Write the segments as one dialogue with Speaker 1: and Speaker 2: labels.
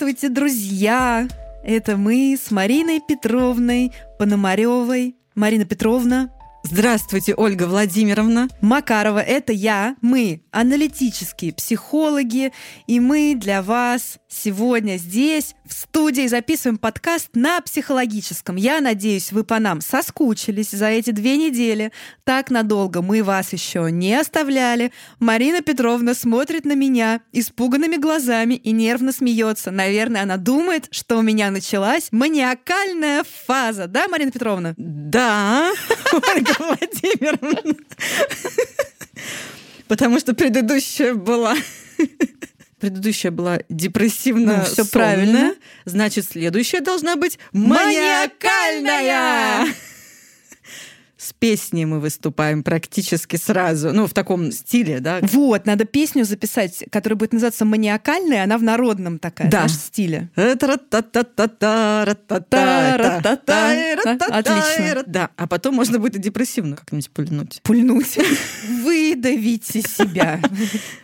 Speaker 1: Здравствуйте, друзья! Это мы с Мариной Петровной Пономаревой. Марина Петровна,
Speaker 2: Здравствуйте, Ольга Владимировна.
Speaker 1: Макарова, это я. Мы аналитические психологи, и мы для вас сегодня здесь, в студии, записываем подкаст на психологическом. Я надеюсь, вы по нам соскучились за эти две недели. Так надолго мы вас еще не оставляли. Марина Петровна смотрит на меня испуганными глазами и нервно смеется. Наверное, она думает, что у меня началась маниакальная фаза. Да, Марина Петровна?
Speaker 2: Да, Ольга Владимировна. Потому что предыдущая была предыдущая была депрессивно
Speaker 1: Ну, всё правильно.
Speaker 2: значит, следующая должна быть маниакальная. С песней мы выступаем практически сразу. Ну, в таком стиле, да?
Speaker 1: Вот, надо песню записать, которая будет называться «Маниакальная», она в народном такая,
Speaker 2: Да.
Speaker 1: знаешь, стиле. Отлично.
Speaker 2: Да, а потом можно будет и депрессивно как-нибудь пульнуть.
Speaker 1: Пульнуть. Выдавите себя.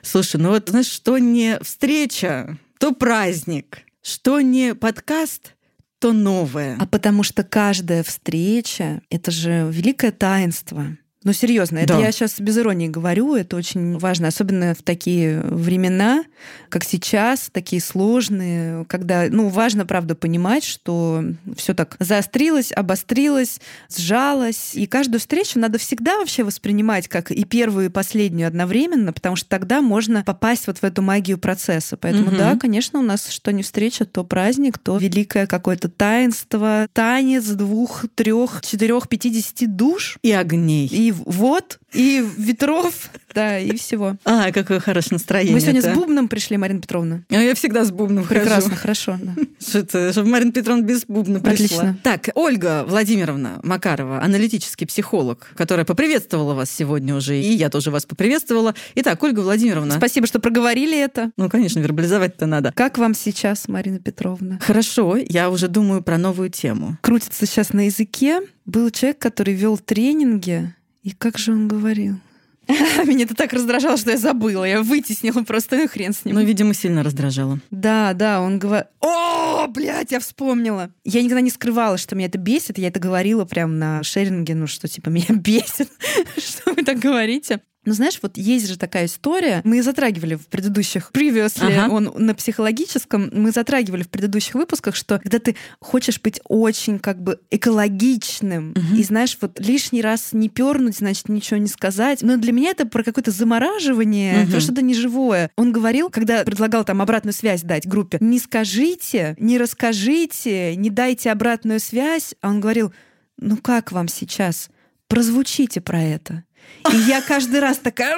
Speaker 2: Слушай, ну вот знаешь, что не встреча, то праздник. Что не подкаст, то новое.
Speaker 1: А потому что каждая встреча — это же великое таинство. Ну, серьезно, это
Speaker 2: Да.
Speaker 1: я сейчас без иронии говорю, это очень важно, особенно в такие времена, как сейчас, такие сложные, когда, ну, важно, правда, понимать, что все так заострилось, обострилось, сжалось, и каждую встречу надо всегда вообще воспринимать как и первую, и последнюю одновременно, потому что тогда можно попасть вот в эту магию процесса. Поэтому,
Speaker 2: Мгм.
Speaker 1: да, конечно, у нас что не встреча, то праздник, то великое какое-то таинство, танец двух, трех, четырех, пятидесяти душ,
Speaker 2: И огней.
Speaker 1: и вот, и ветров, да, и всего.
Speaker 2: А, какое хорошее настроение.
Speaker 1: Мы сегодня с бубном пришли, Марина Петровна.
Speaker 2: А я всегда с бубном.
Speaker 1: Прекрасно, хорошо.
Speaker 2: Что чтобы Марина Петровна без бубна пришла.
Speaker 1: Отлично.
Speaker 2: Так, Ольга Владимировна Макарова, аналитический психолог, которая поприветствовала вас сегодня уже, и я тоже вас поприветствовала. Итак, Ольга Владимировна.
Speaker 1: Спасибо, что проговорили это.
Speaker 2: Ну, конечно, вербализовать-то надо.
Speaker 1: Как вам сейчас, Марина Петровна?
Speaker 2: Хорошо, я уже думаю про новую тему.
Speaker 1: Крутится сейчас на языке. Был человек, который вел тренинги, и как же он говорил? Меня это так раздражало, что я забыла. Я вытеснила просто, ну хрен с ним.
Speaker 2: Ну, видимо, сильно раздражало.
Speaker 1: Да, да, он говорит... О, блядь, я вспомнила. Я никогда не скрывала, что меня это бесит. Я это говорила прям на шеринге, ну что, типа, меня бесит, что вы так говорите. Ну, знаешь, вот есть же такая история, мы затрагивали в предыдущих, previously,
Speaker 2: Ага.
Speaker 1: он на психологическом, мы затрагивали в предыдущих выпусках, что когда ты хочешь быть очень как бы экологичным,
Speaker 2: Мгм.
Speaker 1: и знаешь, вот лишний раз не пернуть, значит, ничего не сказать. Но для меня это про какое-то замораживание,
Speaker 2: Мгм.
Speaker 1: про что-то неживое. Он говорил, когда предлагал там обратную связь дать группе, не скажите, не расскажите, не дайте обратную связь, а он говорил, ну как вам сейчас? Прозвучите про это. И я каждый раз такая,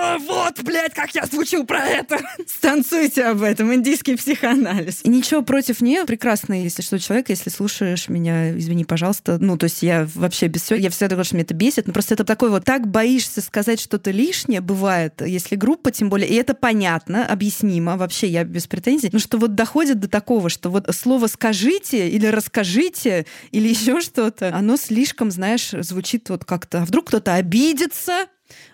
Speaker 1: «А, вот, блядь, как я звучу про это.
Speaker 2: Станцуйте об этом, индийский психоанализ.
Speaker 1: И ничего против нее. Прекрасно, если что, человек, если слушаешь меня, извини, пожалуйста. Ну, то есть я вообще без всего, я всегда говорю, что меня это бесит, но просто это такой вот, так боишься сказать что-то лишнее, бывает, если группа, тем более, и это понятно, объяснимо, вообще я без претензий, но что вот доходит до такого, что вот слово «скажите» или «расскажите» или еще что-то, оно слишком, знаешь, звучит вот как-то, а вдруг кто-то обидится,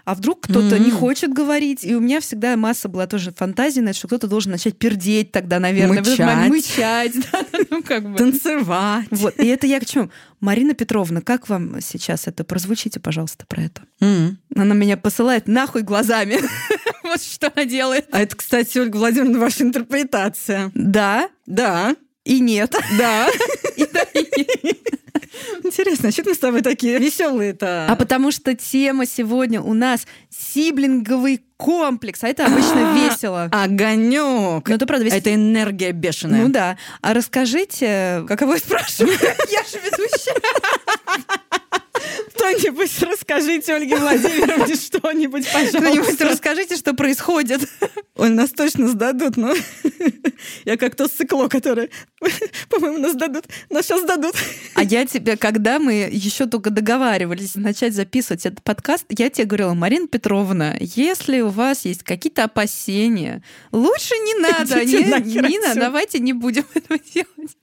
Speaker 1: а вдруг кто-то не
Speaker 2: Мгм.
Speaker 1: хочет говорить. И у меня всегда масса была тоже фантазии, на это, что кто-то должен начать пердеть тогда, наверное. момент,
Speaker 2: Мычать.
Speaker 1: Мычать, да, ну как бы.
Speaker 2: Танцевать.
Speaker 1: Вот, и это я к чему? Марина Петровна, как вам сейчас это? Прозвучите, пожалуйста, про это.
Speaker 2: М.
Speaker 1: Она меня посылает нахуй глазами. Вот что она делает.
Speaker 2: А это, кстати, Ольга Владимировна, ваша интерпретация.
Speaker 1: Да
Speaker 2: Да,
Speaker 1: и нет.
Speaker 2: да.
Speaker 1: И да, и нет.
Speaker 2: Интересно, а что мы с тобой такие веселые-то?
Speaker 1: А потому что тема сегодня у нас сиблинговый комплекс, а это обычно весело.
Speaker 2: Огонек.
Speaker 1: Ну, это правда весело.
Speaker 2: Это энергия бешеная.
Speaker 1: Ну да. А расскажите, каково вы спрашиваете? Я же ведущая.
Speaker 2: Кто-нибудь расскажите Ольге Владимировне что-нибудь, пожалуйста.
Speaker 1: расскажите, что происходит.
Speaker 2: Ой, нас точно сдадут, но я как то сыкло, которое, по-моему, нас дадут, нас сейчас дадут.
Speaker 1: А я тебе, когда мы еще только договаривались начать записывать этот подкаст, я тебе говорила, Марина Петровна, если у вас есть какие-то опасения, лучше не надо, не,
Speaker 2: отсюда.
Speaker 1: давайте не будем этого делать.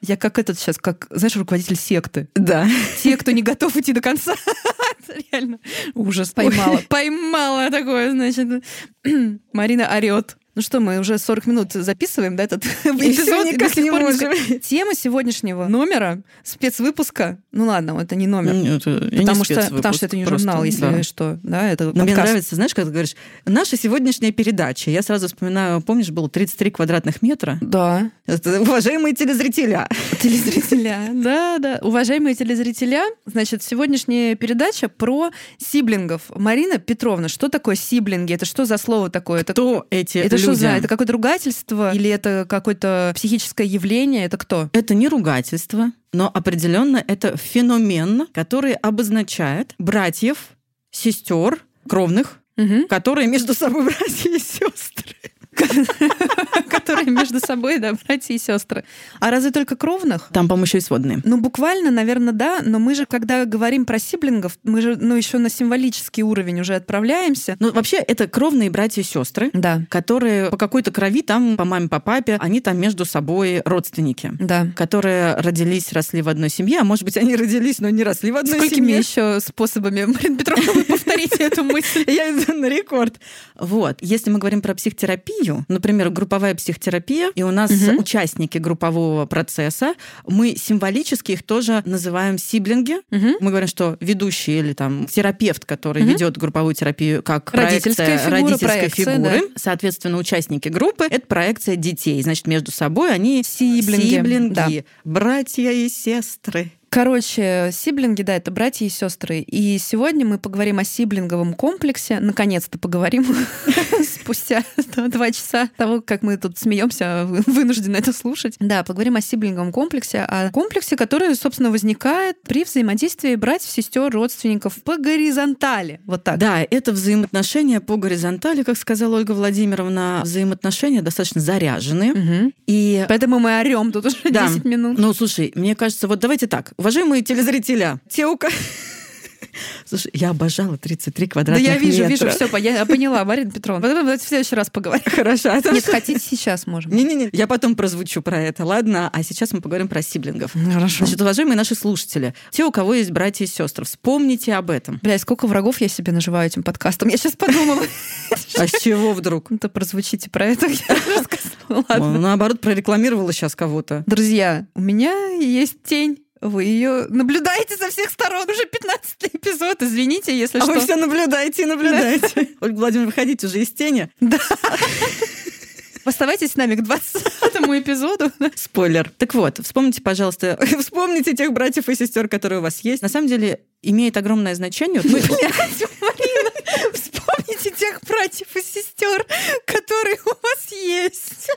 Speaker 1: Я как этот сейчас, как, знаешь, руководитель секты.
Speaker 2: Да.
Speaker 1: Те, кто не готов идти до конца. Это Реально. Ужас. Поймала. Поймала такое, значит. Марина орет. Ну что, мы уже 40 минут записываем, да, этот
Speaker 2: И
Speaker 1: эпизод? и
Speaker 2: никак
Speaker 1: до сих
Speaker 2: не
Speaker 1: пор
Speaker 2: можем.
Speaker 1: Тема сегодняшнего номера, спецвыпуска, ну ладно, это не номер,
Speaker 2: Нет, это не
Speaker 1: потому, что,
Speaker 2: спецвыпуск,
Speaker 1: потому что это не
Speaker 2: просто,
Speaker 1: журнал, если
Speaker 2: да.
Speaker 1: что, да, это
Speaker 2: Но мне
Speaker 1: подкаст.
Speaker 2: нравится, знаешь, как ты говоришь, наша сегодняшняя передача. Я сразу вспоминаю, помнишь, было 33 квадратных метра?
Speaker 1: Да,
Speaker 2: Это, уважаемые телезрителя.
Speaker 1: телезрителя, да, да. Уважаемые телезрителя, значит, сегодняшняя передача про сиблингов. Марина Петровна, что такое сиблинги? Это что за слово такое? Это
Speaker 2: Кто эти
Speaker 1: Это что за? Это какое-то ругательство или это какое-то психическое явление? Это кто?
Speaker 2: Это не ругательство, но определенно это феномен, который обозначает братьев, сестер, кровных,
Speaker 1: Мгм.
Speaker 2: которые между собой братья и сестры.
Speaker 1: Которые между собой, да, братья и сестры. А разве только кровных?
Speaker 2: Там, по-моему, еще и сводные.
Speaker 1: Ну, буквально, наверное, да, но мы же, когда говорим про сиблингов, мы же, ну, еще на символический уровень уже отправляемся.
Speaker 2: Ну, вообще, это кровные братья и сестры,
Speaker 1: Да,
Speaker 2: которые по какой-то крови, там, по маме, по папе, они там между собой родственники.
Speaker 1: да.
Speaker 2: которые родились, росли в одной семье, а может быть, они родились, но не росли в одной
Speaker 1: Сколькими
Speaker 2: семье.
Speaker 1: еще способами, Марина Петровна, вы повторите эту мысль?
Speaker 2: Я иду на рекорд. Вот. Если мы говорим про психотерапию, например, групповая психотерапия, и у нас
Speaker 1: Мгм.
Speaker 2: участники группового процесса, мы символически их тоже называем сиблинги.
Speaker 1: Мгм.
Speaker 2: Мы говорим, что ведущий или там терапевт, который
Speaker 1: Мгм.
Speaker 2: ведет групповую терапию как
Speaker 1: Родительская
Speaker 2: проекция
Speaker 1: фигура,
Speaker 2: родительской
Speaker 1: проекция,
Speaker 2: фигуры.
Speaker 1: да.
Speaker 2: Соответственно, участники группы — это проекция детей. Значит, между собой они
Speaker 1: Сиблинги,
Speaker 2: сиблинги
Speaker 1: да.
Speaker 2: братья и сестры.
Speaker 1: Короче, сиблинги, да, это братья и сестры. И сегодня мы поговорим о сиблинговом комплексе. Наконец-то поговорим спустя два часа того, как мы тут смеемся, вынуждены это слушать. Да, поговорим о сиблинговом комплексе, о комплексе, который, собственно, возникает при взаимодействии братьев, сестер, родственников по горизонтали. Вот так.
Speaker 2: Да, это взаимоотношения по горизонтали, как сказала Ольга Владимировна, взаимоотношения достаточно заряженные.
Speaker 1: Мгм.
Speaker 2: И
Speaker 1: Поэтому мы орем тут уже
Speaker 2: Да.
Speaker 1: 10 минут.
Speaker 2: Ну, слушай, мне кажется, вот давайте так. Уважаемые телезрителя, те, у кого... Слушай, я обожала 33
Speaker 1: Да
Speaker 2: квадратных
Speaker 1: я вижу, вижу,
Speaker 2: метра.
Speaker 1: все, я поняла, Марина Петровна. Давайте в следующий раз поговорим.
Speaker 2: Хорошо. а
Speaker 1: Нет,
Speaker 2: что-
Speaker 1: хотите, сейчас можем.
Speaker 2: Не-не-не, я потом прозвучу про это, ладно? А сейчас мы поговорим про сиблингов.
Speaker 1: Хорошо.
Speaker 2: Значит, уважаемые наши слушатели, те, у кого есть братья и сестры, вспомните об этом.
Speaker 1: Бля, сколько врагов я себе наживаю этим подкастом. Я сейчас подумала.
Speaker 2: А с чего вдруг?
Speaker 1: Ну, то прозвучите про это. Я.
Speaker 2: Ну, Наоборот, прорекламировала сейчас кого-то.
Speaker 1: Друзья, у меня есть тень. Вы ее наблюдаете со всех сторон. Уже 15 эпизод. Извините, если
Speaker 2: А
Speaker 1: что.
Speaker 2: вы все наблюдаете и наблюдаете. Ольга Владимировна, выходите уже из тени.
Speaker 1: Оставайтесь с нами к 20 эпизоду.
Speaker 2: Спойлер. Так вот, вспомните, пожалуйста, вспомните тех братьев и сестер, которые у вас есть. На самом деле имеет огромное значение. Вот мы-
Speaker 1: Блядь, Марина, вспомните тех братьев и сестер, которые у вас есть,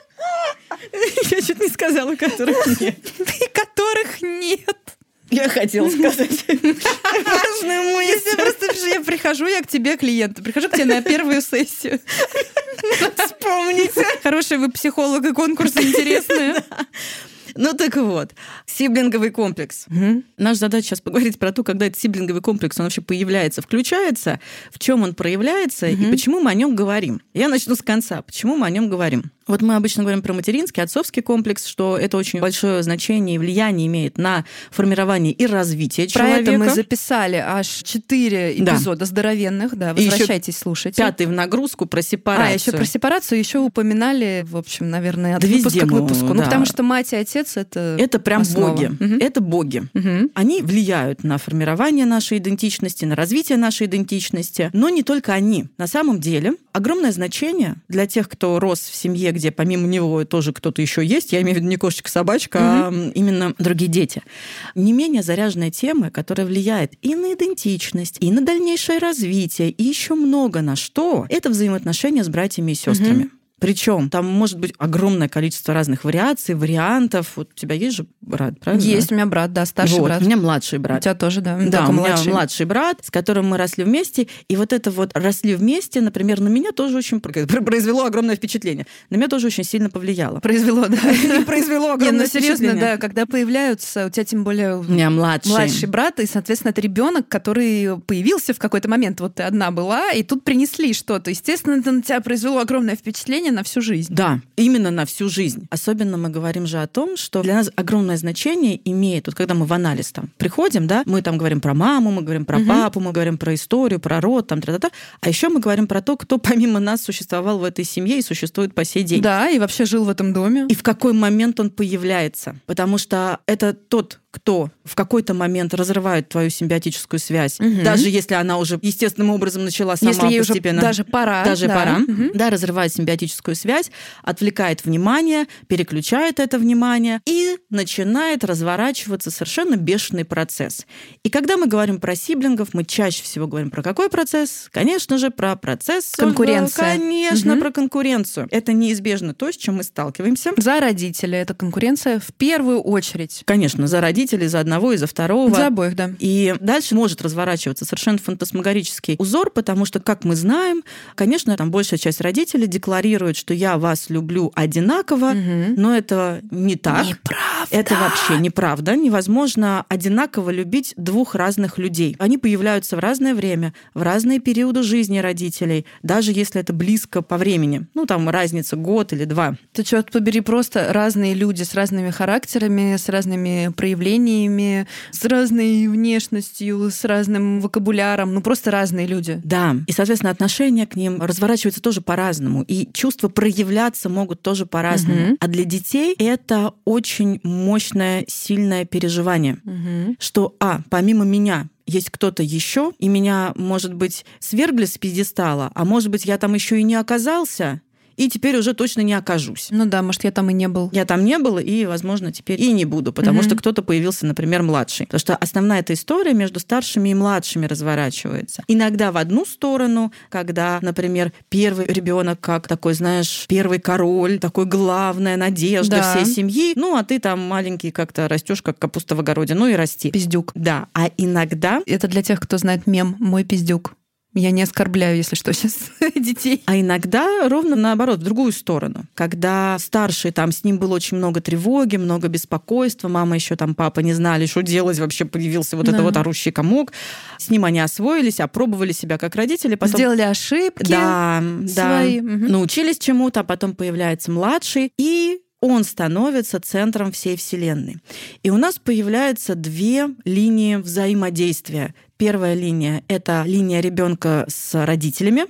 Speaker 2: Я чуть не сказала, которых нет.
Speaker 1: и которых нет.
Speaker 2: Я хотела сказать важную
Speaker 1: Если
Speaker 2: мысль.
Speaker 1: просто я прихожу, я к тебе клиент, прихожу к тебе на первую сессию.
Speaker 2: Вспомните.
Speaker 1: Хороший вы психолог и конкурсы интересные.
Speaker 2: Ну так вот, сиблинговый комплекс. Наша задача сейчас поговорить про то, когда этот сиблинговый комплекс, он вообще появляется, включается, в чем он проявляется и
Speaker 1: Мгм.
Speaker 2: почему мы о нем говорим. Я начну с конца. Почему мы о нем говорим? Вот мы обычно говорим про материнский, отцовский комплекс, что это очень большое значение и влияние имеет на формирование и развитие
Speaker 1: Про
Speaker 2: человека.
Speaker 1: это мы записали аж четыре
Speaker 2: Да.
Speaker 1: эпизода здоровенных, да.
Speaker 2: И ещё
Speaker 1: Возвращайтесь, слушайте.
Speaker 2: Пятый в нагрузку про
Speaker 1: А,
Speaker 2: сепарацию.
Speaker 1: еще про сепарацию еще упоминали, в общем, наверное, от
Speaker 2: Да
Speaker 1: выпуска к выпуску. Ну,
Speaker 2: да.
Speaker 1: потому что мать и отец это.
Speaker 2: Это прям
Speaker 1: основа.
Speaker 2: боги.
Speaker 1: Мгм.
Speaker 2: Это боги.
Speaker 1: Мгм.
Speaker 2: Они влияют на формирование нашей идентичности, на развитие нашей идентичности, но не только они. На самом деле огромное значение для тех, кто рос в семье, где помимо него тоже кто-то еще есть, я имею в виду не кошечка, собачка, а именно другие дети. Не менее заряженная тема, которая влияет и на идентичность, и на дальнейшее развитие, и еще много на что, это взаимоотношения с братьями и сестрами. Причем там может быть огромное количество разных вариаций, вариантов. Вот у тебя есть же брат, правильно?
Speaker 1: Есть у меня брат, да, старший
Speaker 2: Вот,
Speaker 1: брат.
Speaker 2: У меня младший
Speaker 1: У
Speaker 2: брат.
Speaker 1: тебя тоже, да.
Speaker 2: Да, у меня
Speaker 1: младший.
Speaker 2: младший брат, с которым мы росли вместе. И вот это вот росли вместе, например, на меня тоже очень про- произвело огромное впечатление. На меня тоже очень сильно повлияло.
Speaker 1: Произвело, да.
Speaker 2: Произвело
Speaker 1: Не,
Speaker 2: огромное
Speaker 1: ну серьезно,
Speaker 2: впечатление.
Speaker 1: да, когда появляются, у тебя тем более
Speaker 2: У меня младший.
Speaker 1: младший брат, и, соответственно, это ребенок, который появился в какой-то момент. Вот ты одна была, и тут принесли что-то. Естественно, это на тебя произвело огромное впечатление, отношения на всю жизнь.
Speaker 2: Да, именно на всю жизнь. Особенно мы говорим же о том, что для нас огромное значение имеет, вот когда мы в анализ там приходим, да, мы там говорим про маму, мы говорим про угу. папу, мы говорим про историю, про род, там, тра-та-та, а еще мы говорим про то, кто помимо нас существовал в этой семье и существует по сей день.
Speaker 1: Да, и вообще жил в этом доме.
Speaker 2: И в какой момент он появляется. Потому что это тот кто в какой-то момент разрывает твою симбиотическую связь, угу. даже если она уже естественным образом начала сама
Speaker 1: если ей
Speaker 2: постепенно.
Speaker 1: Уже даже пора.
Speaker 2: Даже
Speaker 1: да.
Speaker 2: пора.
Speaker 1: Угу.
Speaker 2: Да, разрывает симбиотическую связь, отвлекает внимание, переключает это внимание и начинает разворачиваться совершенно бешеный процесс. И когда мы говорим про сиблингов, мы чаще всего говорим про какой процесс? Конечно же, про процесс...
Speaker 1: Конкуренция.
Speaker 2: Конечно, угу. про конкуренцию. Это неизбежно то, с чем мы сталкиваемся.
Speaker 1: За родителей это конкуренция в первую очередь.
Speaker 2: Конечно, за родителей родителей, за одного и за второго.
Speaker 1: За обоих, да.
Speaker 2: И дальше может разворачиваться совершенно фантасмагорический узор, потому что, как мы знаем, конечно, там большая часть родителей декларирует, что я вас люблю одинаково, угу. но это не так.
Speaker 1: Неправда.
Speaker 2: Это вообще неправда. Невозможно одинаково любить двух разных людей. Они появляются в разное время, в разные периоды жизни родителей, даже если это близко по времени. Ну, там разница год или два.
Speaker 1: Ты черт побери, просто разные люди с разными характерами, с разными проявлениями проявлениями, с разной внешностью, с разным вокабуляром, ну просто разные люди.
Speaker 2: Да, и, соответственно, отношения к ним разворачиваются тоже по-разному, и чувства проявляться могут тоже по-разному. Угу. А для детей это очень мощное, сильное переживание, угу. что, а, помимо меня, есть кто-то еще, и меня, может быть, свергли с пьедестала, а может быть, я там еще и не оказался, и теперь уже точно не окажусь.
Speaker 1: Ну да, может, я там и не был.
Speaker 2: Я там не был, и, возможно, теперь и не буду, потому угу. что кто-то появился, например, младший. Потому что основная эта история между старшими и младшими разворачивается. Иногда в одну сторону, когда, например, первый ребенок как такой, знаешь, первый король, такой главная надежда да. всей семьи. Ну, а ты там маленький как-то растешь, как капуста в огороде, ну и расти.
Speaker 1: Пиздюк.
Speaker 2: Да. А иногда...
Speaker 1: Это для тех, кто знает мем «Мой пиздюк». Я не оскорбляю, если что, сейчас детей.
Speaker 2: А иногда ровно наоборот, в другую сторону. Когда старший, там с ним было очень много тревоги, много беспокойства, мама еще там, папа не знали, что делать, вообще появился вот да. это вот орущий комок. С ним они освоились, опробовали себя как родители.
Speaker 1: Потом... Сделали ошибки
Speaker 2: да,
Speaker 1: свои.
Speaker 2: Да, угу. научились чему-то, а потом появляется младший. И он становится центром всей Вселенной. И у нас появляются две линии взаимодействия. Первая линия — это линия ребенка с родителями,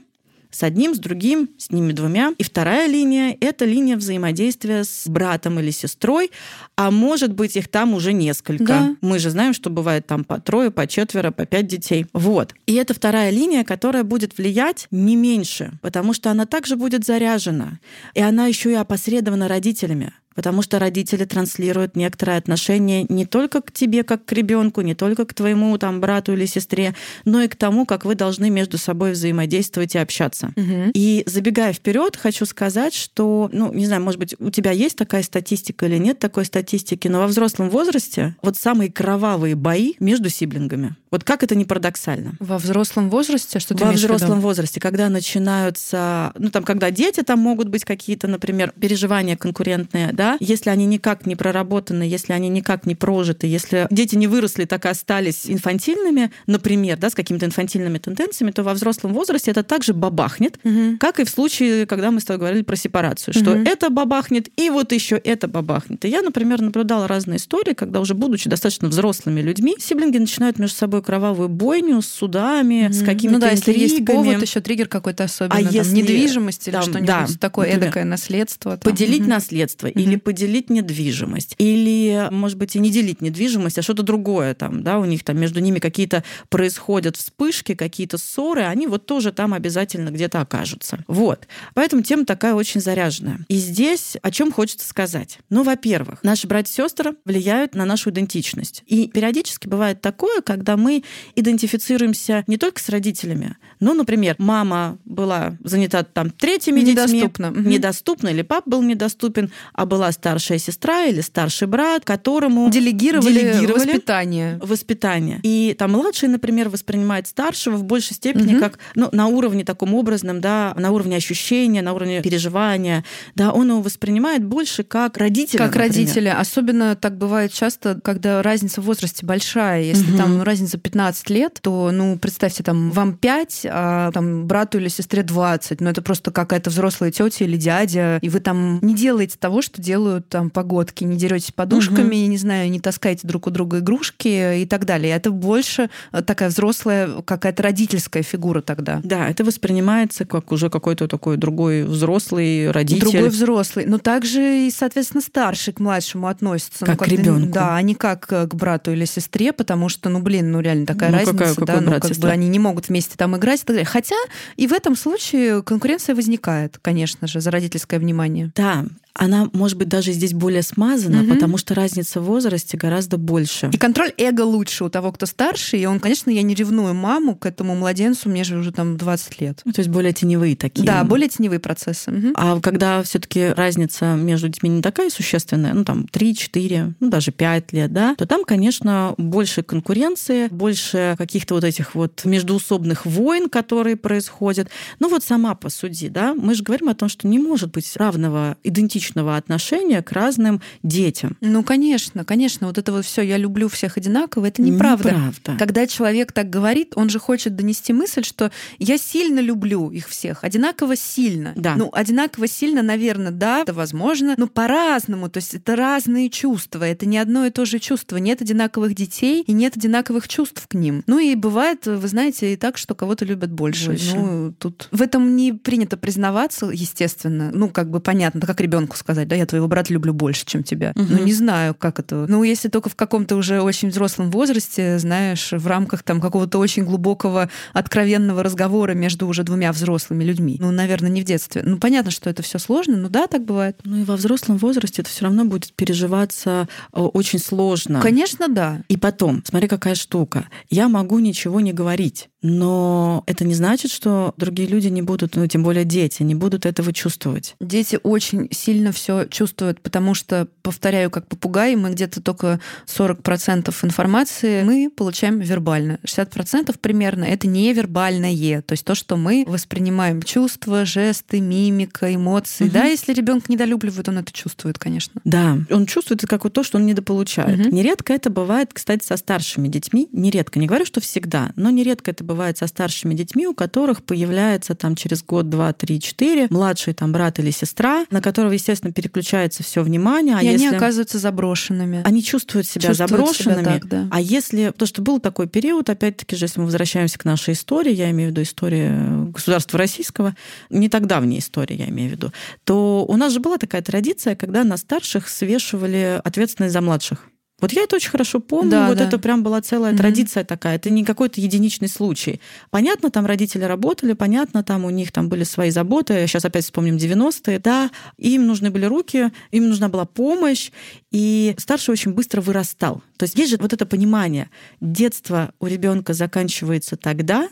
Speaker 2: с одним, с другим, с ними двумя. И вторая линия — это линия взаимодействия с братом или сестрой, а может быть их там уже несколько.
Speaker 1: Да.
Speaker 2: Мы же знаем, что бывает там по трое, по четверо, по пять детей. Вот. И это вторая линия, которая будет влиять не меньше, потому что она также будет заряжена. И она еще и опосредована родителями потому что родители транслируют некоторое отношение не только к тебе как к ребенку, не только к твоему там брату или сестре, но и к тому, как вы должны между собой взаимодействовать и общаться.
Speaker 1: Угу.
Speaker 2: И забегая вперед, хочу сказать, что, ну, не знаю, может быть, у тебя есть такая статистика или нет такой статистики, но во взрослом возрасте вот самые кровавые бои между сиблингами. Вот как это не парадоксально?
Speaker 1: Во взрослом возрасте, что ты
Speaker 2: Во взрослом возрасте, когда начинаются, ну там, когда дети, там могут быть какие-то, например, переживания конкурентные, да, если они никак не проработаны, если они никак не прожиты, если дети не выросли, так и остались инфантильными, например, да, с какими-то инфантильными тенденциями, то во взрослом возрасте это также бабахнет,
Speaker 1: угу.
Speaker 2: как и в случае, когда мы с тобой говорили про сепарацию, что угу. это бабахнет, и вот еще это бабахнет. И я, например, наблюдала разные истории, когда уже будучи достаточно взрослыми людьми, сиблинги начинают между собой кровавую бойню с судами, угу. с какими-то Ну
Speaker 1: да, если есть повод, еще триггер какой-то особенный,
Speaker 2: а
Speaker 1: там,
Speaker 2: если
Speaker 1: недвижимость или
Speaker 2: там,
Speaker 1: что-нибудь
Speaker 2: да,
Speaker 1: такое,
Speaker 2: например,
Speaker 1: эдакое наследство. Там.
Speaker 2: Поделить
Speaker 1: угу.
Speaker 2: наследство угу. или поделить недвижимость, или, может быть, и не делить недвижимость, а что-то другое там, да, у них там между ними какие-то происходят вспышки, какие-то ссоры, они вот тоже там обязательно где-то окажутся. Вот. Поэтому тема такая очень заряженная. И здесь о чем хочется сказать. Ну, во-первых, наши братья и сестры влияют на нашу идентичность. И периодически бывает такое, когда мы идентифицируемся не только с родителями, но, например, мама была занята там третьими
Speaker 1: недоступна.
Speaker 2: детьми, угу. недоступна, или пап был недоступен, а была старшая сестра или старший брат, которому
Speaker 1: делегировали,
Speaker 2: делегировали
Speaker 1: воспитание.
Speaker 2: Воспитание. И там младший, например, воспринимает старшего в большей степени угу. как ну, на уровне таком образном, да, на уровне ощущения, на уровне переживания, да, он его воспринимает больше как родителя.
Speaker 1: Как
Speaker 2: например.
Speaker 1: родители. Особенно так бывает часто, когда разница в возрасте большая. Если угу. там разница разница 15 лет, то, ну, представьте, там, вам 5, а там брату или сестре 20. Ну, это просто какая-то взрослая тетя или дядя, и вы там не делаете того, что делают там погодки, не деретесь подушками, угу. не знаю, не таскаете друг у друга игрушки и так далее. Это больше такая взрослая какая-то родительская фигура тогда.
Speaker 2: Да, это воспринимается как уже какой-то такой другой взрослый родитель.
Speaker 1: Другой взрослый. Но также и, соответственно, старший к младшему относится.
Speaker 2: Как ну, как к ребенку.
Speaker 1: Да, а не как к брату или сестре, потому что, ну, блин, ну, реально такая ну, разница. Какая, да, ну, как сестра? бы они не могут вместе там играть и так далее. Хотя и в этом случае конкуренция возникает, конечно же, за родительское внимание.
Speaker 2: Да, она, может быть, даже здесь более смазана, угу. потому что разница в возрасте гораздо больше.
Speaker 1: И контроль эго лучше у того, кто старше, и он, конечно, я не ревную маму к этому младенцу, мне же уже там 20 лет.
Speaker 2: Ну, то есть более теневые такие.
Speaker 1: Да, более теневые процессы. Угу.
Speaker 2: А когда все таки разница между детьми не такая существенная, ну, там, 3-4, ну, даже 5 лет, да, то там, конечно, больше конкуренции, больше каких-то вот этих вот междуусобных войн, которые происходят. Ну, вот сама посуди, да, мы же говорим о том, что не может быть равного идентичного личного отношения к разным детям.
Speaker 1: Ну, конечно, конечно, вот это вот все я люблю всех одинаково, это неправда.
Speaker 2: неправда.
Speaker 1: Когда человек так говорит, он же хочет донести мысль, что я сильно люблю их всех, одинаково сильно.
Speaker 2: Да.
Speaker 1: Ну, одинаково сильно, наверное, да, это возможно, но по-разному. То есть это разные чувства, это не одно и то же чувство. Нет одинаковых детей и нет одинаковых чувств к ним. Ну и бывает, вы знаете, и так, что кого-то любят больше. больше. Ну, тут в этом не принято признаваться, естественно. Ну, как бы понятно, как ребенку сказать, да, я твоего брата люблю больше, чем тебя. Угу. Ну, не знаю, как это. Ну, если только в каком-то уже очень взрослом возрасте, знаешь, в рамках там какого-то очень глубокого, откровенного разговора между уже двумя взрослыми людьми. Ну, наверное, не в детстве. Ну, понятно, что это все сложно, но да, так бывает.
Speaker 2: Ну и во взрослом возрасте это все равно будет переживаться э, очень сложно.
Speaker 1: Конечно, да.
Speaker 2: И потом, смотри, какая штука. Я могу ничего не говорить. Но это не значит, что другие люди не будут, ну, тем более дети, не будут этого чувствовать.
Speaker 1: Дети очень сильно все чувствуют, потому что, повторяю, как попугай, мы где-то только 40% информации мы получаем вербально. 60% примерно это невербальное, то есть то, что мы воспринимаем чувства, жесты, мимика, эмоции. Угу. Да, если ребенок недолюбливает, он это чувствует, конечно.
Speaker 2: Да, он чувствует это как вот то, что он недополучает. Угу. Нередко это бывает, кстати, со старшими детьми. Нередко, не говорю, что всегда, но нередко это бывает со старшими детьми, у которых появляется там через год, два, три, четыре младший там брат или сестра, на которого, естественно, переключается все внимание.
Speaker 1: А и если... они оказываются заброшенными.
Speaker 2: Они чувствуют себя чувствуют заброшенными. Себя так, да. А если... то, что был такой период, опять-таки же, если мы возвращаемся к нашей истории, я имею в виду историю государства российского, не так давняя история, я имею в виду, то у нас же была такая традиция, когда на старших свешивали ответственность за младших. Вот я это очень хорошо помню. Да, вот да. это прям была целая угу. традиция такая. Это не какой-то единичный случай. Понятно, там родители работали, понятно, там у них там были свои заботы. Сейчас опять вспомним 90-е. Да, им нужны были руки, им нужна была помощь. И старший очень быстро вырастал. То есть есть же вот это понимание. Детство у ребенка заканчивается тогда,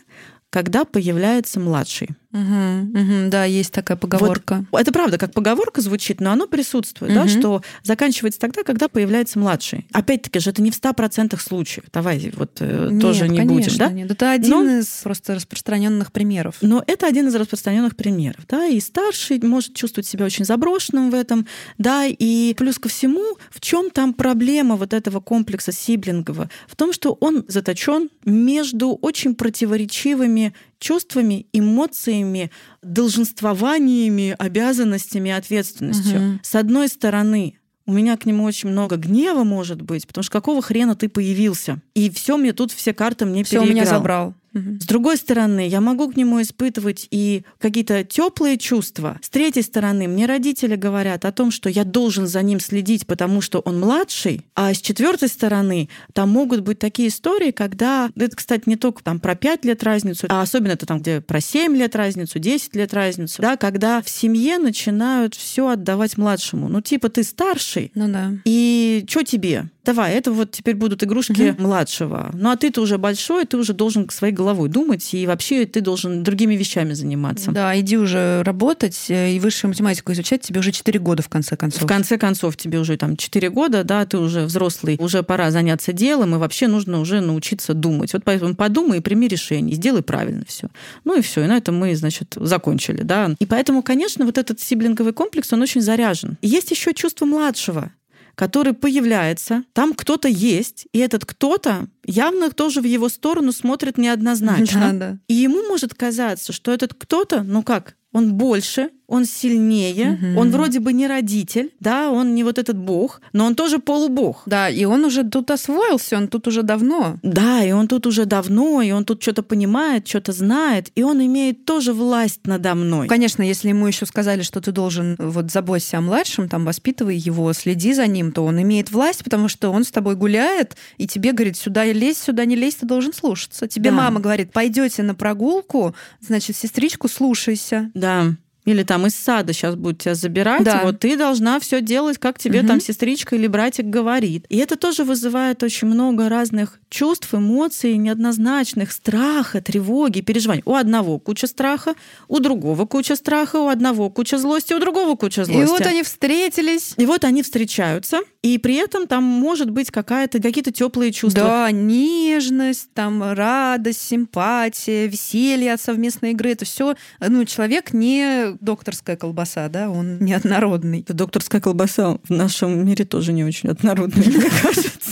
Speaker 2: когда появляется младший.
Speaker 1: Угу, угу, да, есть такая поговорка.
Speaker 2: Вот, это правда, как поговорка звучит, но оно присутствует, угу. да, что заканчивается тогда, когда появляется младший. Опять-таки же это не в 100% случаев. Давай вот э, нет, тоже не
Speaker 1: конечно,
Speaker 2: будем, да?
Speaker 1: Нет, это один но, из просто распространенных примеров.
Speaker 2: Но это один из распространенных примеров, да, и старший может чувствовать себя очень заброшенным в этом, да, и плюс ко всему, в чем там проблема вот этого комплекса сиблингового? В том, что он заточен между очень противоречивыми чувствами, эмоциями, долженствованиями, обязанностями, ответственностью. Угу. С одной стороны, у меня к нему очень много гнева может быть, потому что какого хрена ты появился? И все мне тут все карты мне
Speaker 1: все
Speaker 2: переиграл.
Speaker 1: меня забрал.
Speaker 2: С другой стороны, я могу к нему испытывать и какие-то теплые чувства. С третьей стороны, мне родители говорят о том, что я должен за ним следить, потому что он младший. А с четвертой стороны, там могут быть такие истории, когда это, кстати, не только там про 5 лет разницу, а особенно это там, где про 7 лет разницу, 10 лет разницу, да, когда в семье начинают все отдавать младшему. Ну, типа, ты старший,
Speaker 1: ну да.
Speaker 2: и что тебе? давай, это вот теперь будут игрушки угу. Младшего. Ну а ты-то уже большой, ты уже должен своей головой думать, и вообще ты должен другими вещами заниматься.
Speaker 1: Да, иди уже работать э, и высшую математику изучать, тебе уже 4 года в конце концов.
Speaker 2: В конце концов, тебе уже там 4 года, да, ты уже взрослый, уже пора заняться делом, и вообще нужно уже научиться думать. Вот поэтому подумай и прими решение, сделай правильно все. Ну и все, и на этом мы, значит, закончили, да. И поэтому, конечно, вот этот сиблинговый комплекс, он очень заряжен. И есть еще чувство младшего, который появляется, там кто-то есть, и этот кто-то явно тоже в его сторону смотрит неоднозначно.
Speaker 1: Да, да.
Speaker 2: И ему может казаться, что этот кто-то, ну как, он больше, он сильнее,
Speaker 1: Мгм.
Speaker 2: он вроде бы не родитель, да, он не вот этот бог, но он тоже полубог.
Speaker 1: Да, и он уже тут освоился, он тут уже давно.
Speaker 2: Да, и он тут уже давно, и он тут что-то понимает, что-то знает, и он имеет тоже власть надо мной.
Speaker 1: Конечно, если ему еще сказали, что ты должен вот заботься о младшем, там воспитывай его, следи за ним, то он имеет власть, потому что он с тобой гуляет и тебе говорит, сюда лезь, сюда не лезь, ты должен слушаться. Тебе
Speaker 2: Да.
Speaker 1: мама говорит, пойдете на прогулку, значит, сестричку слушайся.
Speaker 2: Да. Или там из сада сейчас будут тебя забирать,
Speaker 1: Да.
Speaker 2: вот ты должна все делать, как тебе
Speaker 1: Мгм.
Speaker 2: там сестричка или братик говорит. И это тоже вызывает очень много разных чувств, эмоций, неоднозначных, страха, тревоги, переживаний. У одного куча страха, у другого куча страха, у одного куча злости, у другого куча злости.
Speaker 1: И вот они встретились.
Speaker 2: И вот они встречаются, и при этом там может быть какая-то какие-то теплые чувства.
Speaker 1: Да, нежность, там радость, симпатия, веселье от совместной игры. Это все, ну, человек не докторская колбаса, да, он неоднородный.
Speaker 2: Докторская колбаса в нашем мире тоже не очень однородная, мне кажется.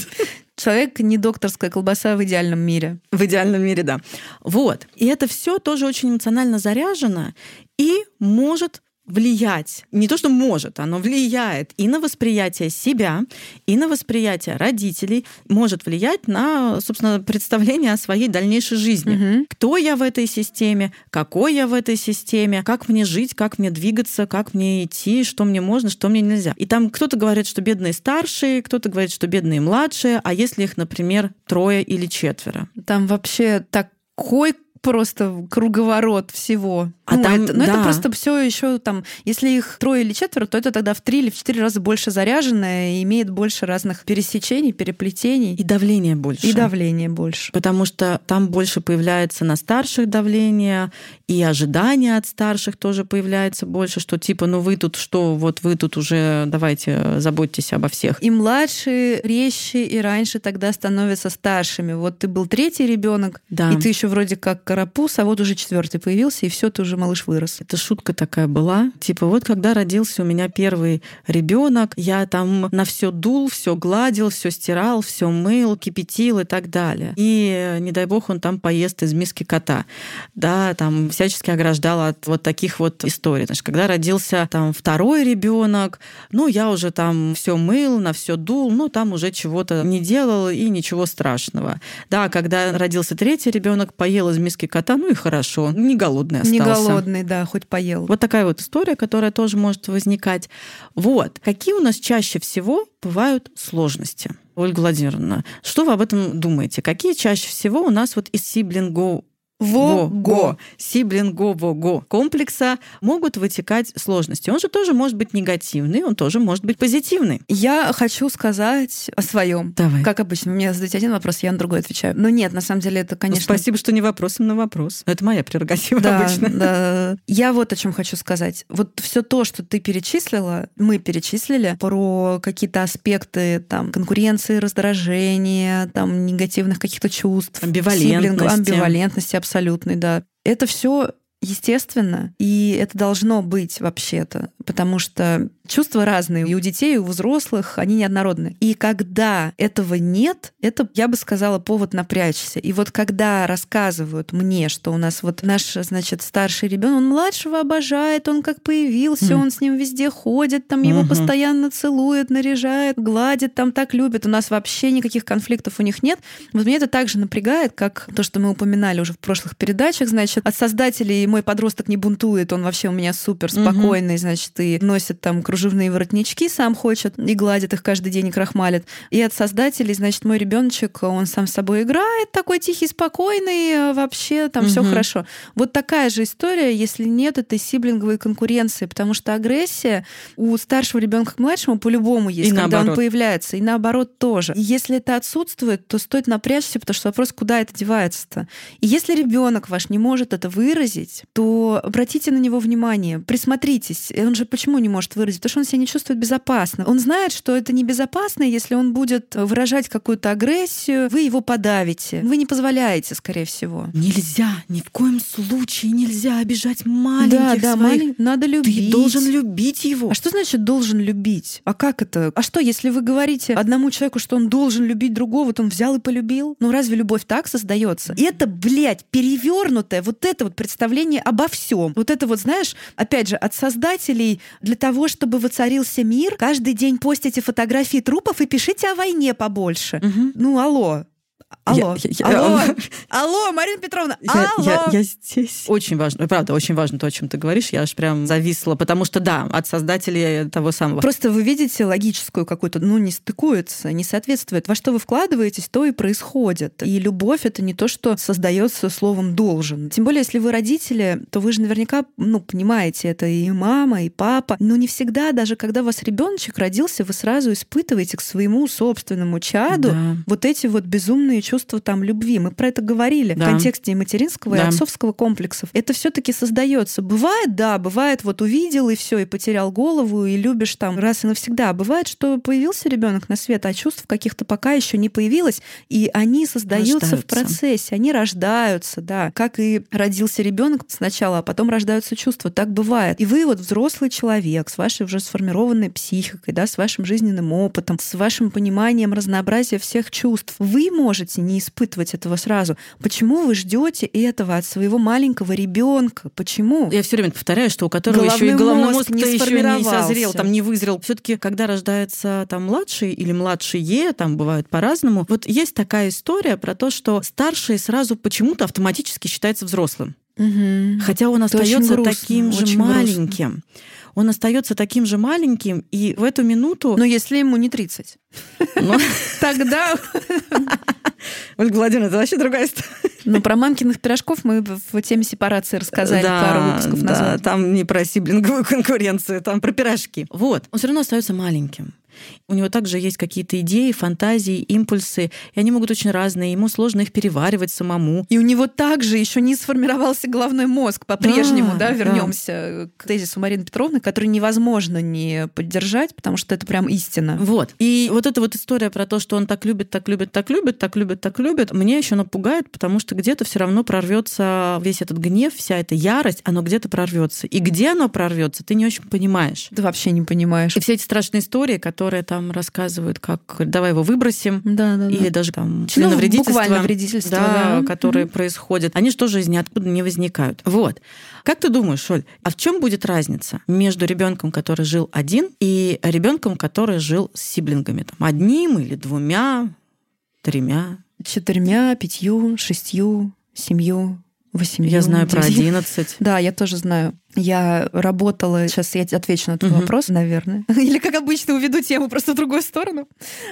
Speaker 1: Человек не докторская колбаса в идеальном мире.
Speaker 2: В идеальном мире, да. Вот. И это все тоже очень эмоционально заряжено и может влиять, не то что может, оно влияет и на восприятие себя, и на восприятие родителей, может влиять на, собственно, представление о своей дальнейшей жизни.
Speaker 1: Мгм.
Speaker 2: Кто я в этой системе, какой я в этой системе, как мне жить, как мне двигаться, как мне идти, что мне можно, что мне нельзя. И там кто-то говорит, что бедные старшие, кто-то говорит, что бедные младшие, а если их, например, трое или четверо.
Speaker 1: Там вообще такой просто круговорот всего.
Speaker 2: А
Speaker 1: ну,
Speaker 2: там,
Speaker 1: это, ну, это
Speaker 2: да.
Speaker 1: просто все еще там, если их трое или четверо, то это тогда в три или в четыре раза больше заряженное и имеет больше разных пересечений, переплетений
Speaker 2: И давление больше.
Speaker 1: и давления больше.
Speaker 2: Потому что там больше появляется на старших давление, и ожидания от старших тоже появляется больше, что типа, ну вы тут что, вот вы тут уже давайте заботьтесь обо всех.
Speaker 1: И младшие резче и раньше тогда становятся старшими. Вот ты был третий ребенок,
Speaker 2: Да.
Speaker 1: и ты еще вроде как карапуз, а вот уже четвертый появился, и все, ты уже малыш вырос.
Speaker 2: Это шутка такая была. Типа, вот когда родился у меня первый ребенок, я там на все дул, все гладил, все стирал, все мыл, кипятил и так далее. И не дай бог он там поест из миски кота. Да, там всячески ограждал от вот таких вот историй. Значит, когда родился там второй ребенок, ну, я уже там все мыл, на все дул, ну, там уже чего-то не делал и ничего страшного. Да, когда родился третий ребенок, поел из миски кота, ну и хорошо, не голодный остался.
Speaker 1: Не голодный, да, хоть поел.
Speaker 2: Вот такая вот история, которая тоже может возникать. Вот. Какие у нас чаще всего бывают сложности? Ольга Владимировна, что вы об этом думаете? Какие чаще всего у нас вот из сиблингов
Speaker 1: Во-го.
Speaker 2: сиблингового комплекса могут вытекать сложности. Он же тоже может быть негативный, он тоже может быть позитивный.
Speaker 1: Я хочу сказать о своем.
Speaker 2: Давай.
Speaker 1: Как обычно, мне задают один вопрос, я на другой отвечаю. Но нет, на самом деле это,
Speaker 2: Ну,
Speaker 1: конечно...
Speaker 2: Спасибо, что не вопросом на вопрос. Это моя прерогатива
Speaker 1: Да,
Speaker 2: обычно.
Speaker 1: да. Я вот о чем хочу сказать. Вот все то, что ты перечислила, мы перечислили про какие-то аспекты там конкуренции, раздражения, там негативных каких-то чувств,
Speaker 2: Амбивалентности.
Speaker 1: сиблинга- амбивалентности абсолютной, да. Это все естественно, и это должно быть вообще-то, потому что чувства разные и у детей, и у взрослых, они неоднородны. И когда этого нет, это, я бы сказала, повод напрячься. И вот когда рассказывают мне, что у нас вот наш, значит, старший ребенок, он младшего обожает, он как появился,
Speaker 2: Мгм.
Speaker 1: он с ним везде ходит, там его
Speaker 2: Мгм.
Speaker 1: постоянно целует, наряжает, гладит, там так любит. У нас вообще никаких конфликтов у них нет. Вот меня это также напрягает, как то, что мы упоминали уже в прошлых передачах, значит, от создателей мой подросток не бунтует, он вообще у меня супер спокойный, значит, и носит там кружевные воротнички, сам хочет, и гладит их каждый день и крахмалит. И от создателей, значит, мой ребеночек, он сам с собой играет, такой тихий, спокойный, э, вообще там все
Speaker 2: Мгм.
Speaker 1: хорошо. Вот такая же история, если нет этой сиблинговой конкуренции, потому что агрессия у старшего ребенка к младшему по-любому есть,
Speaker 2: И
Speaker 1: когда он
Speaker 2: наоборот.
Speaker 1: появляется, и наоборот тоже. И если это отсутствует, то стоит напрячься, потому что вопрос, куда это девается-то. И если ребенок ваш не может это выразить, есть, то обратите на него внимание, присмотритесь. Он же почему не может выразить? Потому что он себя не чувствует безопасно. Он знает, что это небезопасно, если он будет выражать какую-то агрессию, вы его подавите. Вы не позволяете, скорее всего.
Speaker 2: Нельзя, ни в коем случае нельзя обижать маленьких
Speaker 1: Да, да,
Speaker 2: своих.
Speaker 1: малень- надо любить.
Speaker 2: Ты должен любить его.
Speaker 1: А что значит должен любить? А как это? А что, если вы говорите одному человеку, что он должен любить другого, то он взял и полюбил? Ну разве любовь так создается? И это, блядь, перевернутое вот это вот представление обо всем. Вот это вот, знаешь, опять же, от создателей для того, чтобы воцарился мир, каждый день постите фотографии трупов и пишите о войне побольше.
Speaker 2: Мгм.
Speaker 1: Ну, алло. Алло,
Speaker 2: Я- я-
Speaker 1: алло,
Speaker 2: я-
Speaker 1: алло, Марина Петровна,
Speaker 2: Я,
Speaker 1: алло.
Speaker 2: я- я здесь. Очень важно, правда, очень важно то, о чем ты говоришь. Я аж прям зависла, потому что да, от создателей того самого.
Speaker 1: Просто вы видите логическую какую-то, ну, не стыкуется, не соответствует. Во что вы вкладываетесь, то и происходит. И любовь — это не то, что создается словом «должен». Тем более, если вы родители, то вы же наверняка, ну, понимаете, это и мама, и папа. Но не всегда, даже когда у вас ребеночек родился, вы сразу испытываете к своему собственному чаду
Speaker 2: Да.
Speaker 1: вот эти вот безумные чувства там любви. Мы про это говорили
Speaker 2: Да.
Speaker 1: в контексте и материнского, и
Speaker 2: Да.
Speaker 1: отцовского комплексов. Это все-таки создается. Бывает, да, бывает, вот увидел и все, и потерял голову, и любишь там раз и навсегда. А бывает, что появился ребенок на свет, а чувств каких-то пока еще не появилось, и они создаются в
Speaker 2: Рождаются.
Speaker 1: процессе, они рождаются, да. Как и родился ребенок сначала, а потом рождаются чувства. Так бывает. И вы вот взрослый человек с вашей уже сформированной психикой, да, с вашим жизненным опытом, с вашим пониманием разнообразия всех чувств. Вы можете не испытывать этого сразу. Почему вы ждете этого от своего маленького ребенка? Почему?
Speaker 2: Я все время повторяю, что у которого
Speaker 1: Головной
Speaker 2: еще и головной
Speaker 1: мозг
Speaker 2: мозг,
Speaker 1: не
Speaker 2: еще не созрел, там не вызрел. Все-таки, когда рождается там младший или младшие, там бывает по-разному. Вот есть такая история про то, что старший сразу почему-то автоматически считается взрослым.
Speaker 1: Мгм.
Speaker 2: Хотя он
Speaker 1: Это
Speaker 2: остается таким же
Speaker 1: очень грустно.
Speaker 2: Он остается таким же маленьким, и в эту минуту.
Speaker 1: Но если ему не 30,
Speaker 2: Ну,
Speaker 1: тогда...
Speaker 2: Ольга Владимировна, это вообще другая история.
Speaker 1: Ну, про мамкиных пирожков мы в теме сепарации рассказали
Speaker 2: да,
Speaker 1: пару выпусков
Speaker 2: да,
Speaker 1: назад.
Speaker 2: там не про сиблинговую конкуренцию, там про пирожки. Вот. Он все равно остается маленьким. У него также есть какие-то идеи, фантазии, импульсы, и они могут очень разные. Ему сложно их переваривать самому.
Speaker 1: И у него также еще не сформировался головной мозг по-прежнему,
Speaker 2: Да,
Speaker 1: да,
Speaker 2: да.
Speaker 1: вернемся к тезису Марины Петровны, который невозможно не поддержать, потому что это прям истина.
Speaker 2: Вот. И вот эта вот история про то, что он так любит, так любит, так любит, так любит, так любит, мне еще напугает, потому что где-то все равно прорвется весь этот гнев, вся эта ярость, оно где-то прорвется. И где оно прорвется, ты не очень понимаешь.
Speaker 1: Ты вообще не понимаешь.
Speaker 2: И все эти страшные истории, которые там рассказывают, как давай его выбросим,
Speaker 1: Да, да, да.
Speaker 2: или даже там члены
Speaker 1: Ну,
Speaker 2: вредительства,
Speaker 1: буквально вредительство,
Speaker 2: да,
Speaker 1: да.
Speaker 2: которые происходят, они же тоже из ниоткуда не возникают. Вот. Как ты думаешь, Оль, а в чем будет разница между ребенком, который жил один, и ребенком, который жил с сиблингами? Там, одним или двумя, тремя?
Speaker 1: Четырьмя, пятью, шестью, семью, восемью.
Speaker 2: Я знаю про
Speaker 1: девятью.
Speaker 2: 11.
Speaker 1: Да, я тоже знаю. Я работала, сейчас я отвечу на твой
Speaker 2: Мгм.
Speaker 1: вопрос, наверное. Или, как обычно, уведу тему просто в другую сторону.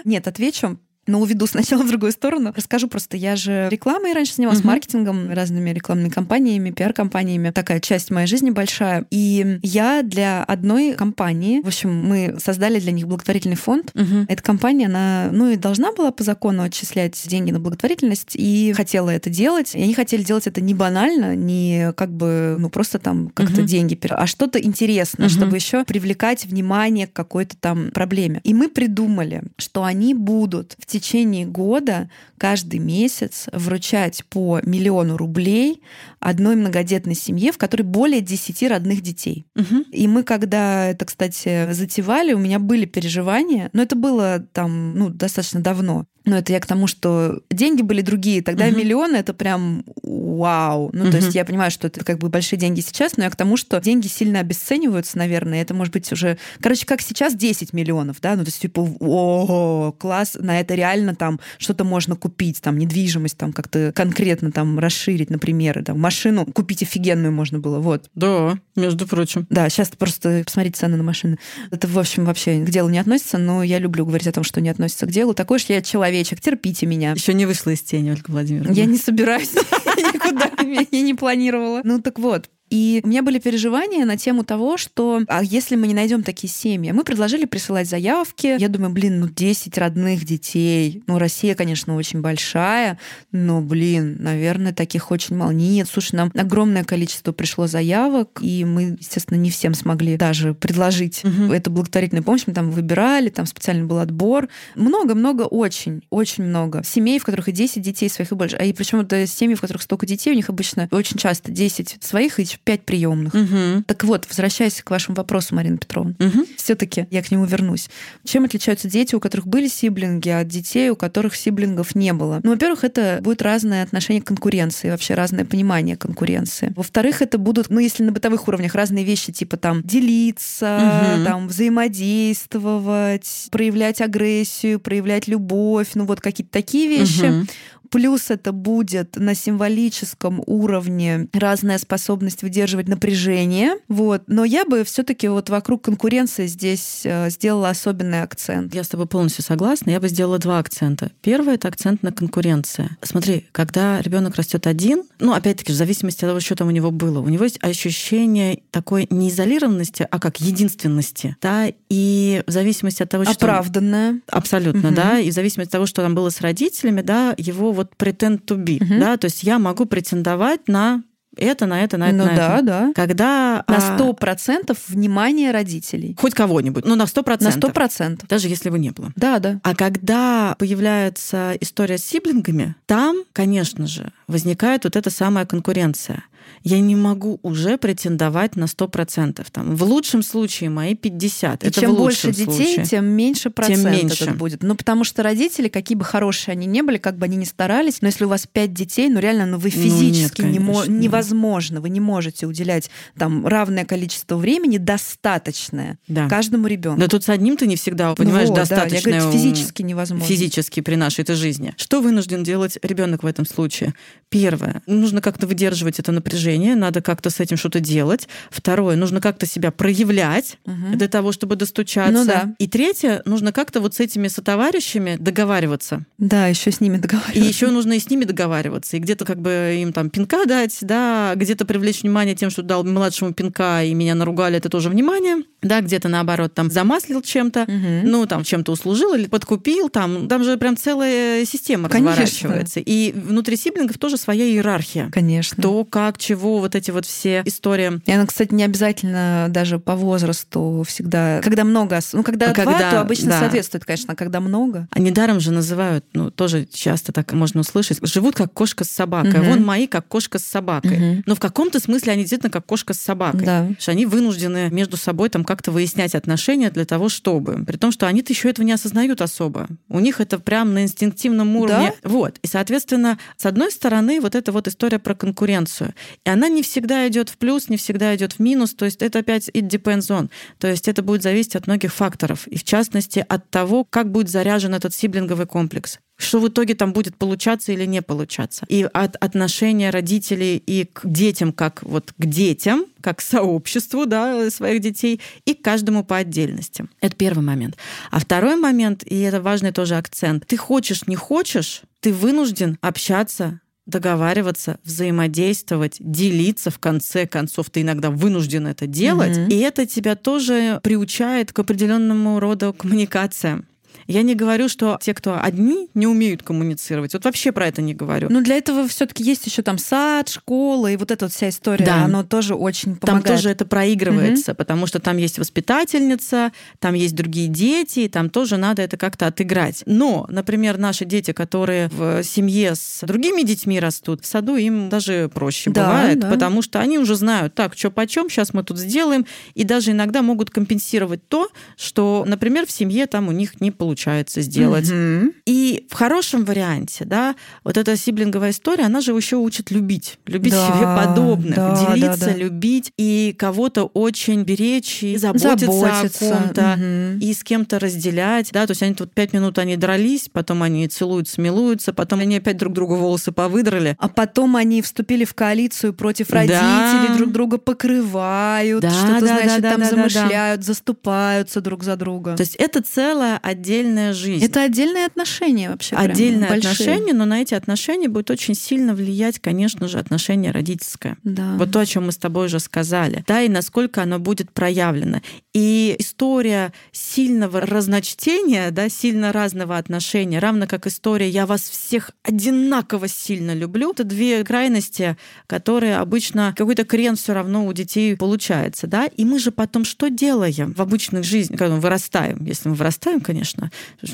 Speaker 1: Нет, отвечу. Но уведу сначала в другую сторону. Расскажу просто, я же рекламой раньше занималась,
Speaker 2: Мгм.
Speaker 1: маркетингом, разными рекламными компаниями, пиар-компаниями. Такая часть моей жизни большая. И я для одной компании, в общем, мы создали для них благотворительный фонд,
Speaker 2: Мгм.
Speaker 1: эта компания, она, ну, и должна была по закону отчислять деньги на благотворительность, и хотела это делать. И они хотели делать это не банально, не как бы, ну, просто там как-то
Speaker 2: Мгм.
Speaker 1: деньги, пере- а что-то интересное,
Speaker 2: Мгм.
Speaker 1: чтобы еще привлекать внимание к какой-то там проблеме. И мы придумали, что они будут в течение года каждый месяц вручать по миллиону рублей одной многодетной семье, в которой более 10 родных детей.
Speaker 2: Мгм.
Speaker 1: И мы, когда это, кстати, затевали, у меня были переживания, но это было там, ну, достаточно давно. Но это я к тому, что деньги были другие. Тогда
Speaker 2: Мгм.
Speaker 1: миллионы это прям вау. Ну, то
Speaker 2: Мгм.
Speaker 1: есть я понимаю, что это как бы большие деньги сейчас, но я к тому, что деньги сильно обесцениваются, наверное. Это может быть уже... Короче, как сейчас 10 миллионов, да? Ну, то есть типа, о, класс, на это реально там что-то можно купить, там, недвижимость там как-то конкретно там расширить, например, там, машину купить офигенную можно было, вот.
Speaker 2: Да, между прочим.
Speaker 1: Да, сейчас просто посмотрите цены на машины. Это, в общем, вообще к делу не относится, но я люблю говорить о том, что не относится к делу. Такой уж я человечек, терпите меня.
Speaker 2: Еще не вышла из тени, Ольга Владимировна.
Speaker 1: Я не собираюсь никуда, я не планировала. Ну так вот, И у меня были переживания на тему того, что а если мы не найдем такие семьи? Мы предложили присылать заявки. Я думаю, блин, ну 10 родных детей. Ну, Россия, конечно, очень большая, но, блин, наверное, таких очень мало. Нет, слушай, нам огромное количество пришло заявок, и мы, естественно, не всем смогли даже предложить угу. эту благотворительную помощь. Мы там выбирали, там специально был отбор. Много-много, очень, очень много. Семей, в которых и 10 детей своих, и больше. А и причем это семьи, в которых столько детей, у них обычно очень часто 10 своих и 5 приемных. Угу. Так вот, возвращаясь к вашему вопросу, Марина Петровна, угу. все-таки я к нему вернусь. Чем отличаются дети, у которых были сиблинги, от детей, у которых сиблингов не было? Ну, во-первых, это будет разное отношение к конкуренции, вообще разное понимание конкуренции. Во-вторых, это будут, ну, если на бытовых уровнях разные вещи, типа там делиться, угу. там взаимодействовать, проявлять агрессию, проявлять любовь, ну вот какие-то такие вещи. Угу. Плюс это будет на символическом уровне разная способность выдерживать напряжение. Вот. Но я бы все таки вот вокруг конкуренции здесь э, сделала особенный акцент.
Speaker 2: Я с тобой полностью согласна. Я бы сделала два акцента. Первый — это акцент на конкуренции. Смотри, когда ребенок растет один, ну, опять-таки, в зависимости от того, что там у него было, у него есть ощущение такой не изолированности, а как единственности, да, и в зависимости от того, что...
Speaker 1: Оправданное.
Speaker 2: Абсолютно, угу. да, и в зависимости от того, что там было с родителями, да, его вот pretend to be, угу. да, то есть я могу претендовать на это, на это, на это,
Speaker 1: ну,
Speaker 2: на
Speaker 1: да,
Speaker 2: это.
Speaker 1: да.
Speaker 2: Когда...
Speaker 1: На а, сто процентов внимания родителей.
Speaker 2: Хоть кого-нибудь, ну на сто процентов.
Speaker 1: На сто процентов.
Speaker 2: Даже если бы не было.
Speaker 1: Да, да.
Speaker 2: А когда появляется история с сиблингами, там, конечно же, возникает вот эта самая конкуренция я не могу уже претендовать на 100%. Там, в лучшем случае мои 50.
Speaker 1: И
Speaker 2: это
Speaker 1: чем
Speaker 2: больше
Speaker 1: детей,
Speaker 2: случае.
Speaker 1: тем меньше процент
Speaker 2: тем меньше.
Speaker 1: этот будет. Ну, потому что родители, какие бы хорошие они не были, как бы они ни старались, но если у вас 5 детей, ну, реально, ну, вы физически ну, нет, не мо- невозможно, вы не можете уделять там равное количество времени, достаточное да. каждому ребенку.
Speaker 2: Да тут с одним ты не всегда, понимаешь, вот, достаточно.
Speaker 1: Да, я говорю, физически невозможно.
Speaker 2: Физически при нашей этой жизни. Что вынужден делать ребенок в этом случае? Первое, нужно как-то выдерживать это напряжение напряжение, надо как-то с этим что-то делать. Второе, нужно как-то себя проявлять угу. для того, чтобы достучаться.
Speaker 1: Ну, да.
Speaker 2: И третье, нужно как-то вот с этими сотоварищами договариваться.
Speaker 1: Да, еще с ними договариваться.
Speaker 2: И еще нужно и с ними договариваться. И где-то как бы им там пинка дать, да, где-то привлечь внимание тем, что дал младшему пинка, и меня наругали, это тоже внимание. Да, где-то наоборот там замаслил чем-то, угу. ну там чем-то услужил или подкупил, там, там же прям целая система Конечно. разворачивается. И внутри сиблингов тоже своя иерархия.
Speaker 1: Конечно.
Speaker 2: Кто, как, чего, вот эти вот все истории.
Speaker 1: И она, кстати, не обязательно даже по возрасту всегда. Когда много, ну, когда, когда два, то обычно да. соответствует, конечно, а когда много.
Speaker 2: А недаром же называют, ну, тоже часто так можно услышать, живут как кошка с собакой. Угу. Вон мои как кошка с собакой. Угу. Но в каком-то смысле они действительно как кошка с собакой.
Speaker 1: Да.
Speaker 2: Что они вынуждены между собой там как-то выяснять отношения для того, чтобы. При том, что они-то еще этого не осознают особо. У них это прям на инстинктивном уровне. Да? Вот. И, соответственно, с одной стороны, вот эта вот история про конкуренцию. И она не всегда идет в плюс, не всегда идет в минус. То есть это опять it depends on. То есть это будет зависеть от многих факторов. И в частности от того, как будет заряжен этот сиблинговый комплекс что в итоге там будет получаться или не получаться. И от отношения родителей и к детям, как вот к детям, как к сообществу да, своих детей, и к каждому по отдельности. Это первый момент. А второй момент, и это важный тоже акцент, ты хочешь, не хочешь, ты вынужден общаться договариваться, взаимодействовать, делиться, в конце концов, ты иногда вынужден это делать, mm-hmm. и это тебя тоже приучает к определенному роду коммуникациям. Я не говорю, что те, кто одни, не умеют коммуницировать. Вот вообще про это не говорю.
Speaker 1: Но для этого все-таки есть еще там сад, школа и вот эта вот вся история. Да. Оно тоже очень помогает.
Speaker 2: Там тоже это проигрывается, угу. потому что там есть воспитательница, там есть другие дети, и там тоже надо это как-то отыграть. Но, например, наши дети, которые в семье с другими детьми растут, в саду им даже проще да, бывает, да. потому что они уже знают, так, что почем, сейчас мы тут сделаем, и даже иногда могут компенсировать то, что, например, в семье там у них не получается сделать. Угу. И в хорошем варианте, да, вот эта сиблинговая история, она же еще учит любить, любить да, себе подобных, да, делиться, да, да. любить и кого-то очень беречь и заботиться, заботиться. о ком-то угу. и с кем-то разделять, да, то есть они тут пять минут они дрались, потом они целуются, милуются, потом они опять друг другу волосы повыдрали,
Speaker 1: а потом они вступили в коалицию против родителей, да. друг друга покрывают, да, что-то да, значит да, там да, замышляют, да. заступаются друг за друга.
Speaker 2: То есть это целая отдельная отдельная жизнь.
Speaker 1: Это отдельные отношения вообще.
Speaker 2: Отдельные
Speaker 1: большие.
Speaker 2: отношения, но на эти отношения будет очень сильно влиять, конечно же, отношение родительское.
Speaker 1: Да.
Speaker 2: Вот то, о чем мы с тобой уже сказали. Да, и насколько оно будет проявлено. И история сильного разночтения, да, сильно разного отношения, равно как история «я вас всех одинаково сильно люблю», это две крайности, которые обычно какой-то крен все равно у детей получается. Да? И мы же потом что делаем в обычной жизни, когда мы вырастаем? Если мы вырастаем, конечно,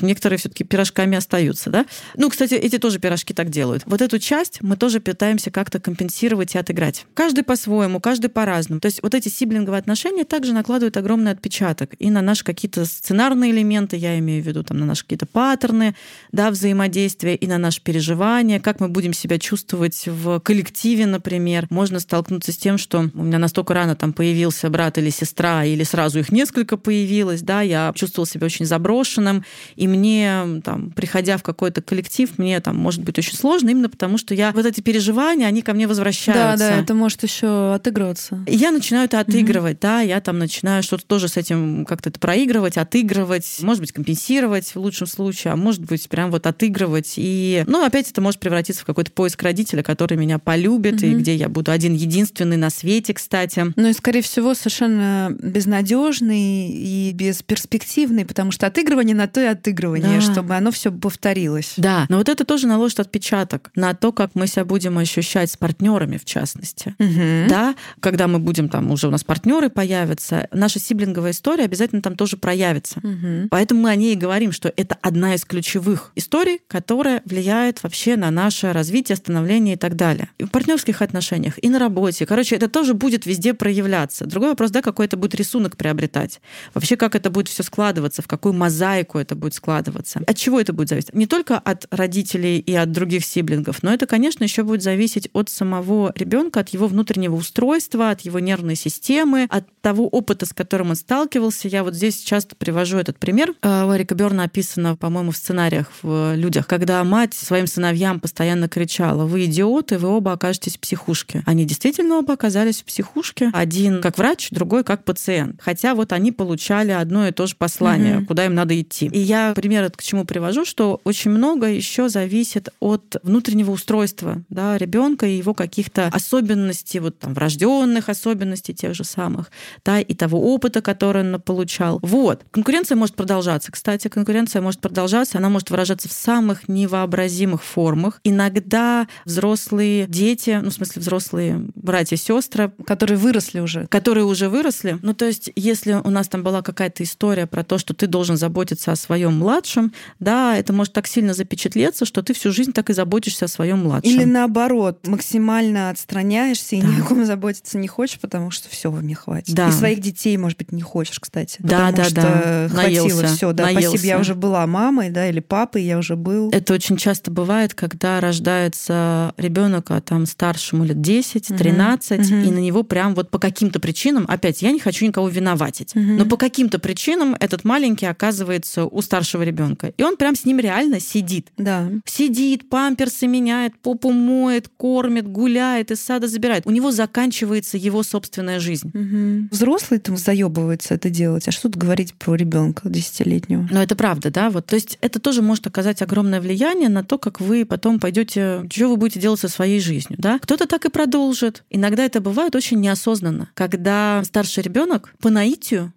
Speaker 2: некоторые все таки пирожками остаются. Да? Ну, кстати, эти тоже пирожки так делают. Вот эту часть мы тоже пытаемся как-то компенсировать и отыграть. Каждый по-своему, каждый по-разному. То есть вот эти сиблинговые отношения также накладывают огромный отпечаток и на наши какие-то сценарные элементы, я имею в виду там на наши какие-то паттерны да, взаимодействия и на наши переживания, как мы будем себя чувствовать в коллективе, например. Можно столкнуться с тем, что у меня настолько рано там появился брат или сестра, или сразу их несколько появилось, да, я чувствовал себя очень заброшенным, и мне, там, приходя в какой-то коллектив, мне там может быть очень сложно, именно потому что я вот эти переживания, они ко мне возвращаются.
Speaker 1: Да, да, это может еще отыгрываться.
Speaker 2: И я начинаю это отыгрывать, mm-hmm. да, я там начинаю что-то тоже с этим как-то это проигрывать, отыгрывать, может быть, компенсировать в лучшем случае, а может быть, прям вот отыгрывать. И, ну, опять это может превратиться в какой-то поиск родителя, который меня полюбит, mm-hmm. и где я буду один единственный на свете, кстати.
Speaker 1: Ну и, скорее всего, совершенно безнадежный и бесперспективный, потому что отыгрывание на то и отыгрывание, да. чтобы оно все повторилось.
Speaker 2: Да, но вот это тоже наложит отпечаток на то, как мы себя будем ощущать с партнерами, в частности.
Speaker 1: Угу.
Speaker 2: Да, когда мы будем там, уже у нас партнеры появятся, наша сиблинговая история обязательно там тоже проявится.
Speaker 1: Угу.
Speaker 2: Поэтому мы о ней и говорим, что это одна из ключевых историй, которая влияет вообще на наше развитие, становление и так далее. И в партнерских отношениях, и на работе. Короче, это тоже будет везде проявляться. Другой вопрос, да, какой это будет рисунок приобретать. Вообще, как это будет все складываться, в какую мозаику это будет складываться. От чего это будет зависеть? Не только от родителей и от других сиблингов, но это, конечно, еще будет зависеть от самого ребенка, от его внутреннего устройства, от его нервной системы, от того опыта, с которым он сталкивался. Я вот здесь часто привожу этот пример. А, у Эрика Берна описано, по-моему, в сценариях в людях, когда мать своим сыновьям постоянно кричала: "Вы идиоты, вы оба окажетесь в психушке". Они действительно оба оказались в психушке. Один как врач, другой как пациент. Хотя вот они получали одно и то же послание, угу. куда им надо идти. И я пример к чему привожу, что очень много еще зависит от внутреннего устройства да, ребенка и его каких-то особенностей, вот там врожденных особенностей тех же самых, да, и того опыта, который он получал. Вот. Конкуренция может продолжаться. Кстати, конкуренция может продолжаться, она может выражаться в самых невообразимых формах. Иногда взрослые дети, ну, в смысле, взрослые братья и сестры,
Speaker 1: которые выросли уже.
Speaker 2: Которые уже выросли. Ну, то есть, если у нас там была какая-то история про то, что ты должен заботиться о своем младшем, да, это может так сильно запечатлеться, что ты всю жизнь так и заботишься о своем младшем.
Speaker 1: Или наоборот, максимально отстраняешься и да. ни о ком заботиться не хочешь, потому что все мне хватит. Да. И своих детей, может быть, не хочешь, кстати.
Speaker 2: Да, да,
Speaker 1: что
Speaker 2: да.
Speaker 1: Хватило все, да. Наелся. Спасибо, я уже была мамой, да, или папой, я уже был.
Speaker 2: Это очень часто бывает, когда рождается ребенок, а там старшему лет 10, 13, угу. и на него прям вот по каким-то причинам, опять, я не хочу никого виноватить, угу. но по каким-то причинам этот маленький оказывается у старшего ребенка, и он прям с ним реально сидит.
Speaker 1: Да.
Speaker 2: Сидит, памперсы меняет, попу моет, кормит, гуляет, из сада забирает. У него заканчивается его собственная жизнь.
Speaker 1: Угу. Взрослые там заебываются это делать, а что тут говорить про ребенка десятилетнего?
Speaker 2: Но это правда, да, вот. То есть это тоже может оказать огромное влияние на то, как вы потом пойдете, что вы будете делать со своей жизнью, да. Кто-то так и продолжит. Иногда это бывает очень неосознанно, когда старший ребенок по наитию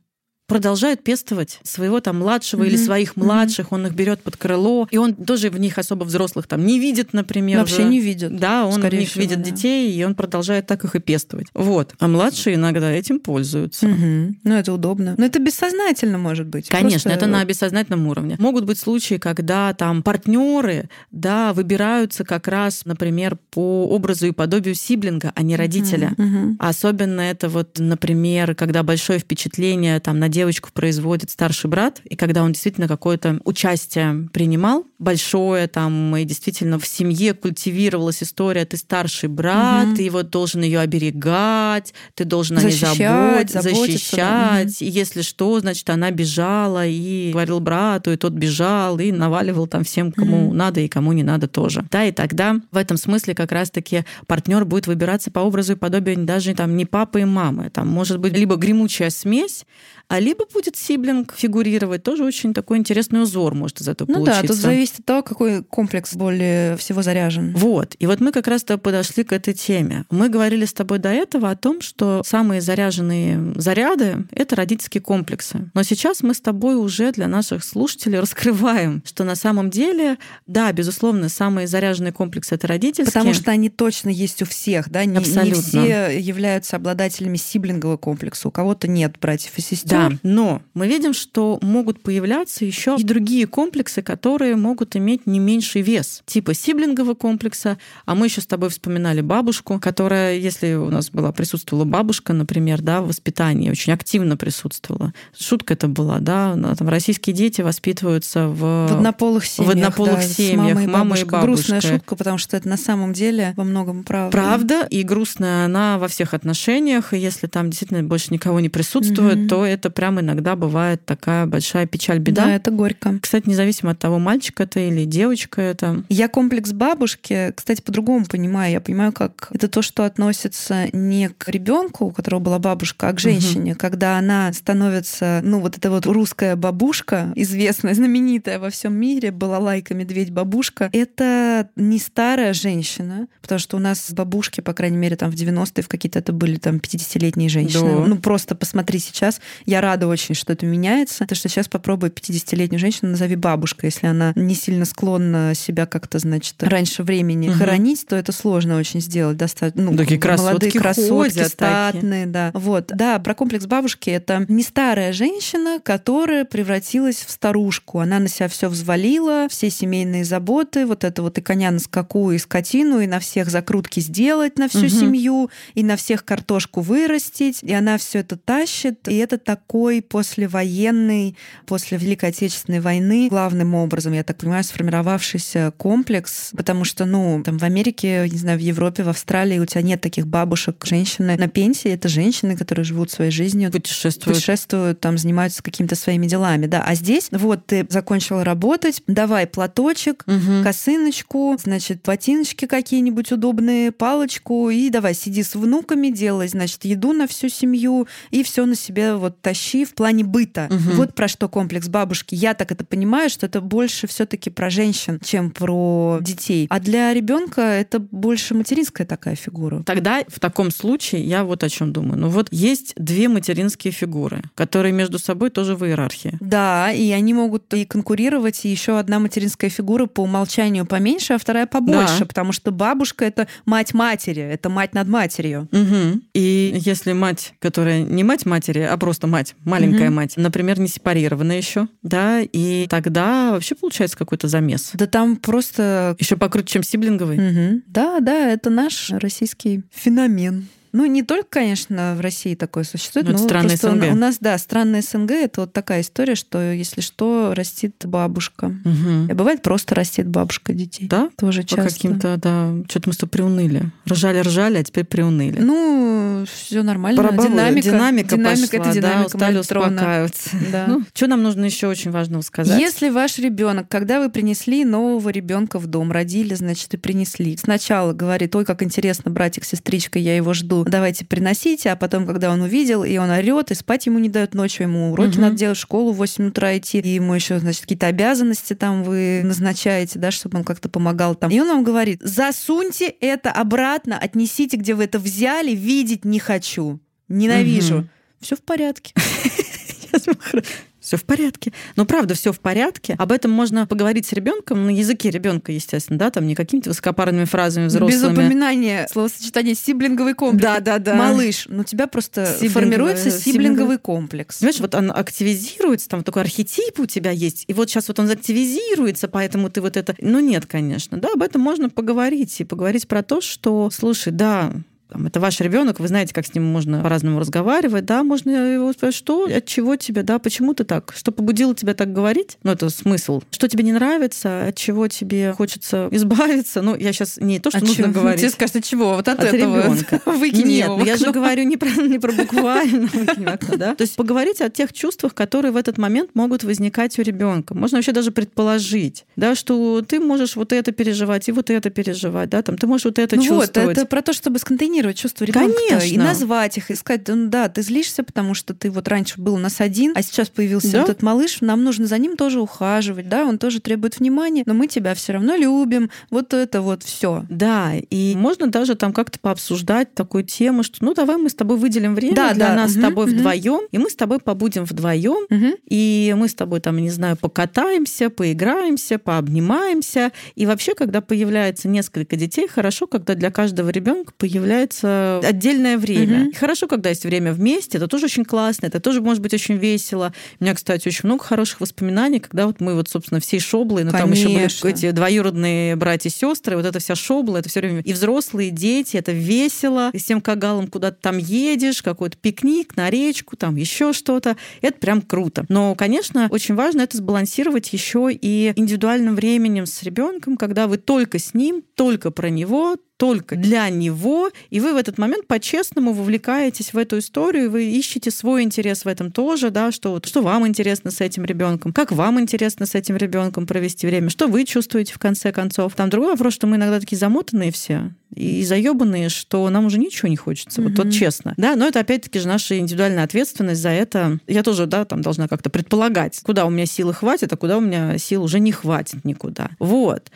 Speaker 2: продолжает пестовать своего там младшего mm-hmm. или своих младших, mm-hmm. он их берет под крыло, и он тоже в них особо взрослых там не видит, например.
Speaker 1: Вообще не видит.
Speaker 2: Да, он в них всего, видит да. детей, и он продолжает так их и пестовать. Вот. А младшие иногда этим пользуются.
Speaker 1: Mm-hmm. Ну, это удобно. Но это бессознательно может быть.
Speaker 2: Конечно, Просто... это на бессознательном уровне. Могут быть случаи, когда там партнеры, да, выбираются как раз, например, по образу и подобию сиблинга, а не родителя.
Speaker 1: Mm-hmm.
Speaker 2: Особенно это вот, например, когда большое впечатление там на девочку производит старший брат, и когда он действительно какое-то участие принимал, большое там, и действительно в семье культивировалась история, ты старший брат, угу. ты вот должен ее оберегать, ты должен защищать, о ней заботиться, защищать, да. и если что, значит, она бежала и говорил брату, и тот бежал, и наваливал там всем, кому угу. надо и кому не надо тоже. Да, и тогда в этом смысле как раз-таки партнер будет выбираться по образу и подобию даже там не папы и мамы, там может быть либо гремучая смесь, а либо будет сиблинг фигурировать, тоже очень такой интересный узор может из этого
Speaker 1: ну
Speaker 2: получиться.
Speaker 1: да, тут зависит от того, какой комплекс более всего заряжен.
Speaker 2: Вот. И вот мы как раз-то подошли к этой теме. Мы говорили с тобой до этого о том, что самые заряженные заряды — это родительские комплексы. Но сейчас мы с тобой уже для наших слушателей раскрываем, что на самом деле, да, безусловно, самые заряженные комплексы — это родительские.
Speaker 1: Потому что они точно есть у всех, да? Не,
Speaker 2: Абсолютно.
Speaker 1: не все являются обладателями сиблингового комплекса, у кого-то нет братьев и сестер.
Speaker 2: Да, но мы видим, что могут появляться еще и другие комплексы, которые могут иметь не меньший вес, типа сиблингового комплекса. А мы еще с тобой вспоминали бабушку, которая, если у нас была присутствовала бабушка, например, да, в воспитании, очень активно присутствовала. Шутка это была, да, там российские дети воспитываются в,
Speaker 1: в однополых семьях.
Speaker 2: В однополых
Speaker 1: да,
Speaker 2: семьях,
Speaker 1: мама и
Speaker 2: мама и
Speaker 1: бабушка. Грустная шутка, потому что это на самом деле во многом правда.
Speaker 2: Правда, и грустная она во всех отношениях, и если там действительно больше никого не присутствует,
Speaker 1: Мгм.
Speaker 2: то это прям иногда бывает такая большая печаль, беда.
Speaker 1: Да, это горько.
Speaker 2: Кстати, независимо от того, мальчик это или девочка это.
Speaker 1: Я комплекс бабушки, кстати, по-другому понимаю. Я понимаю, как это то, что относится не к ребенку, у которого была бабушка, а к женщине, когда она становится, ну, вот эта вот русская бабушка, известная, знаменитая во всем мире, была лайка медведь бабушка. Это не старая женщина, потому что у нас бабушки, по крайней мере, там в 90-е в какие-то это были там 50-летние женщины.
Speaker 2: Да.
Speaker 1: Ну, просто посмотри сейчас. Я рада очень, что это меняется. Потому что сейчас попробуй 50-летнюю женщину назови бабушкой. Если она не сильно склонна себя как-то, значит, раньше времени
Speaker 2: Мгм.
Speaker 1: хоронить, то это сложно очень сделать. Достаточно, ну,
Speaker 2: Такие
Speaker 1: молодые
Speaker 2: красотки
Speaker 1: красотки,
Speaker 2: ходят
Speaker 1: статные, да. Вот. Да, про комплекс бабушки это не старая женщина, которая превратилась в старушку. Она на себя все взвалила, все семейные заботы, вот это вот и коня на скаку, и скотину, и на всех закрутки сделать на всю
Speaker 2: Мгм.
Speaker 1: семью, и на всех картошку вырастить. И она все это тащит. И это такой послевоенный, после Великой Отечественной войны, главным образом, я так понимаю, сформировавшийся комплекс, потому что, ну, там в Америке, не знаю, в Европе, в Австралии у тебя нет таких бабушек, женщины на пенсии, это женщины, которые живут своей жизнью,
Speaker 2: Путешествует.
Speaker 1: путешествуют, там занимаются какими-то своими делами, да. А здесь вот ты закончила работать, давай платочек,
Speaker 2: Мгм.
Speaker 1: косыночку, значит, ботиночки какие-нибудь удобные, палочку, и давай сиди с внуками, делай, значит, еду на всю семью, и все на себе вот тащи в плане быта.
Speaker 2: Мгм.
Speaker 1: Вот про что комплекс бабушки. Я так это понимаю, что это больше все-таки про женщин, чем про детей. А для ребенка это больше материнская такая фигура.
Speaker 2: Тогда в таком случае я вот о чем думаю. Ну вот есть две материнские фигуры, которые между собой тоже в иерархии.
Speaker 1: Да, и они могут и конкурировать, и еще одна материнская фигура по умолчанию поменьше, а вторая побольше,
Speaker 2: Да.
Speaker 1: потому что бабушка это мать матери, это мать над матерью.
Speaker 2: Мгм. И если мать, которая не мать матери, а просто мать, маленькая
Speaker 1: Мгм.
Speaker 2: мать, например, не сепарирована еще, да, и тогда вообще получается какой-то замес.
Speaker 1: Да там просто...
Speaker 2: Еще покруче, чем сиблинговый.
Speaker 1: Мгм. Да, да, это наш российский феномен. Ну, не только, конечно, в России такое существует,
Speaker 2: Ну, это
Speaker 1: но
Speaker 2: страны СНГ.
Speaker 1: у нас, да, странная СНГ — это вот такая история, что, если что, растит бабушка.
Speaker 2: Мгм.
Speaker 1: И бывает, просто растет бабушка детей.
Speaker 2: Да?
Speaker 1: Тоже
Speaker 2: По
Speaker 1: часто.
Speaker 2: каким-то, да, что-то мы с тобой приуныли. Ржали-ржали, а теперь приуныли.
Speaker 1: Ну, все нормально.
Speaker 2: Бабы-
Speaker 1: Динамика.
Speaker 2: динамика,
Speaker 1: динамика
Speaker 2: пошла,
Speaker 1: это
Speaker 2: да,
Speaker 1: динамика.
Speaker 2: устали
Speaker 1: Мария Петровна.
Speaker 2: успокаиваться.
Speaker 1: Да.
Speaker 2: Ну, что нам нужно еще очень важного сказать?
Speaker 1: Если ваш ребенок, когда вы принесли нового ребенка в дом, родили, значит, и принесли, сначала говорит, ой, как интересно, братик, сестричка, я его жду, давайте приносите, а потом, когда он увидел, и он орет, и спать ему не дают ночью, ему уроки
Speaker 2: Мгм.
Speaker 1: надо делать, в школу в 8 утра идти, и ему еще, значит, какие-то обязанности там вы назначаете, да, чтобы он как-то помогал там. И он вам говорит, засуньте это обратно, отнесите, где вы это взяли, видеть не хочу, ненавижу.
Speaker 2: Мгм.
Speaker 1: Все в порядке.
Speaker 2: Все в порядке. Ну, правда, все в порядке. Об этом можно поговорить с ребенком на языке ребенка, естественно, да, там не какими-то высокопарными фразами
Speaker 1: Без
Speaker 2: взрослыми.
Speaker 1: упоминания словосочетания сиблинговый комплекс.
Speaker 2: Да, да, да.
Speaker 1: Малыш, ну у тебя просто
Speaker 2: Сиблинговый-
Speaker 1: формируется сиблинговый
Speaker 2: сиблинговый
Speaker 1: комплекс.
Speaker 2: Понимаешь, вот он активизируется, там такой архетип у тебя есть, и вот сейчас вот он активизируется, поэтому ты вот это... Ну нет, конечно. Да, об этом можно поговорить, и поговорить про то, что, слушай, да, там, это ваш ребенок, вы знаете, как с ним можно по-разному разговаривать, да, можно его спросить, что, от чего тебе, да, почему ты так, что побудило тебя так говорить, ну, это смысл, что тебе не нравится, от чего тебе хочется избавиться, ну, я сейчас не то, что
Speaker 1: От
Speaker 2: нужно
Speaker 1: чего?
Speaker 2: говорить.
Speaker 1: Тебе скажут, от чего? Вот от,
Speaker 2: От
Speaker 1: этого.
Speaker 2: ребенка.
Speaker 1: Выкини
Speaker 2: Нет,
Speaker 1: его
Speaker 2: ну я же говорю не про, не про буквально, окно, да? То есть поговорить о тех чувствах, которые в этот момент могут возникать у ребенка. Можно вообще даже предположить, да, что ты можешь вот это переживать и вот это переживать, да, там ты можешь вот это
Speaker 1: Ну вот,
Speaker 2: чувствовать.
Speaker 1: это про то, чтобы сконтейнировать проанализировать чувства ребенка
Speaker 2: Конечно.
Speaker 1: и назвать их, и сказать, ну да, ты злишься, потому что ты вот раньше был у нас один, а сейчас появился
Speaker 2: Да.
Speaker 1: этот малыш, нам нужно за ним тоже ухаживать, да, он тоже требует внимания, но мы тебя все равно любим. Вот это вот все.
Speaker 2: Да, и можно даже там как-то пообсуждать такую тему, что ну давай мы с тобой выделим время
Speaker 1: Да,
Speaker 2: для
Speaker 1: да,
Speaker 2: нас с
Speaker 1: мгм,
Speaker 2: тобой
Speaker 1: мгм.
Speaker 2: вдвоем, и мы с тобой побудем вдвоем, и мы с тобой там, не знаю, покатаемся, поиграемся, пообнимаемся. И вообще, когда появляется несколько детей, хорошо, когда для каждого ребенка появляется отдельное время. И хорошо, когда есть время вместе, это тоже очень классно, это тоже может быть очень весело. У меня, кстати, очень много хороших воспоминаний, когда вот мы вот, собственно, всей шоблой, ну там еще были
Speaker 1: Конечно.
Speaker 2: эти двоюродные братья и сестры, вот эта вся шобла, это все время и взрослые, и дети, это весело, и с тем кагалом куда-то там едешь, какой-то пикник на речку, там еще что-то. Это прям круто. Но, конечно, очень важно это сбалансировать еще и индивидуальным временем с ребенком, когда вы только с ним, только про него, только для него, и вы в этот момент по-честному вовлекаетесь в эту историю, вы ищете свой интерес в этом тоже, да, что, вот, что вам интересно с этим ребенком, как вам интересно с этим ребенком провести время, что вы чувствуете в конце концов. Там другой вопрос, что мы иногда такие замотанные все и заебанные, что нам уже ничего не хочется, вот, вот
Speaker 1: Мгм.
Speaker 2: честно. Да, но это опять-таки же наша индивидуальная ответственность за это. Я тоже, да, там должна как-то предполагать, куда у меня силы хватит, а куда у меня сил уже не хватит никуда. Вот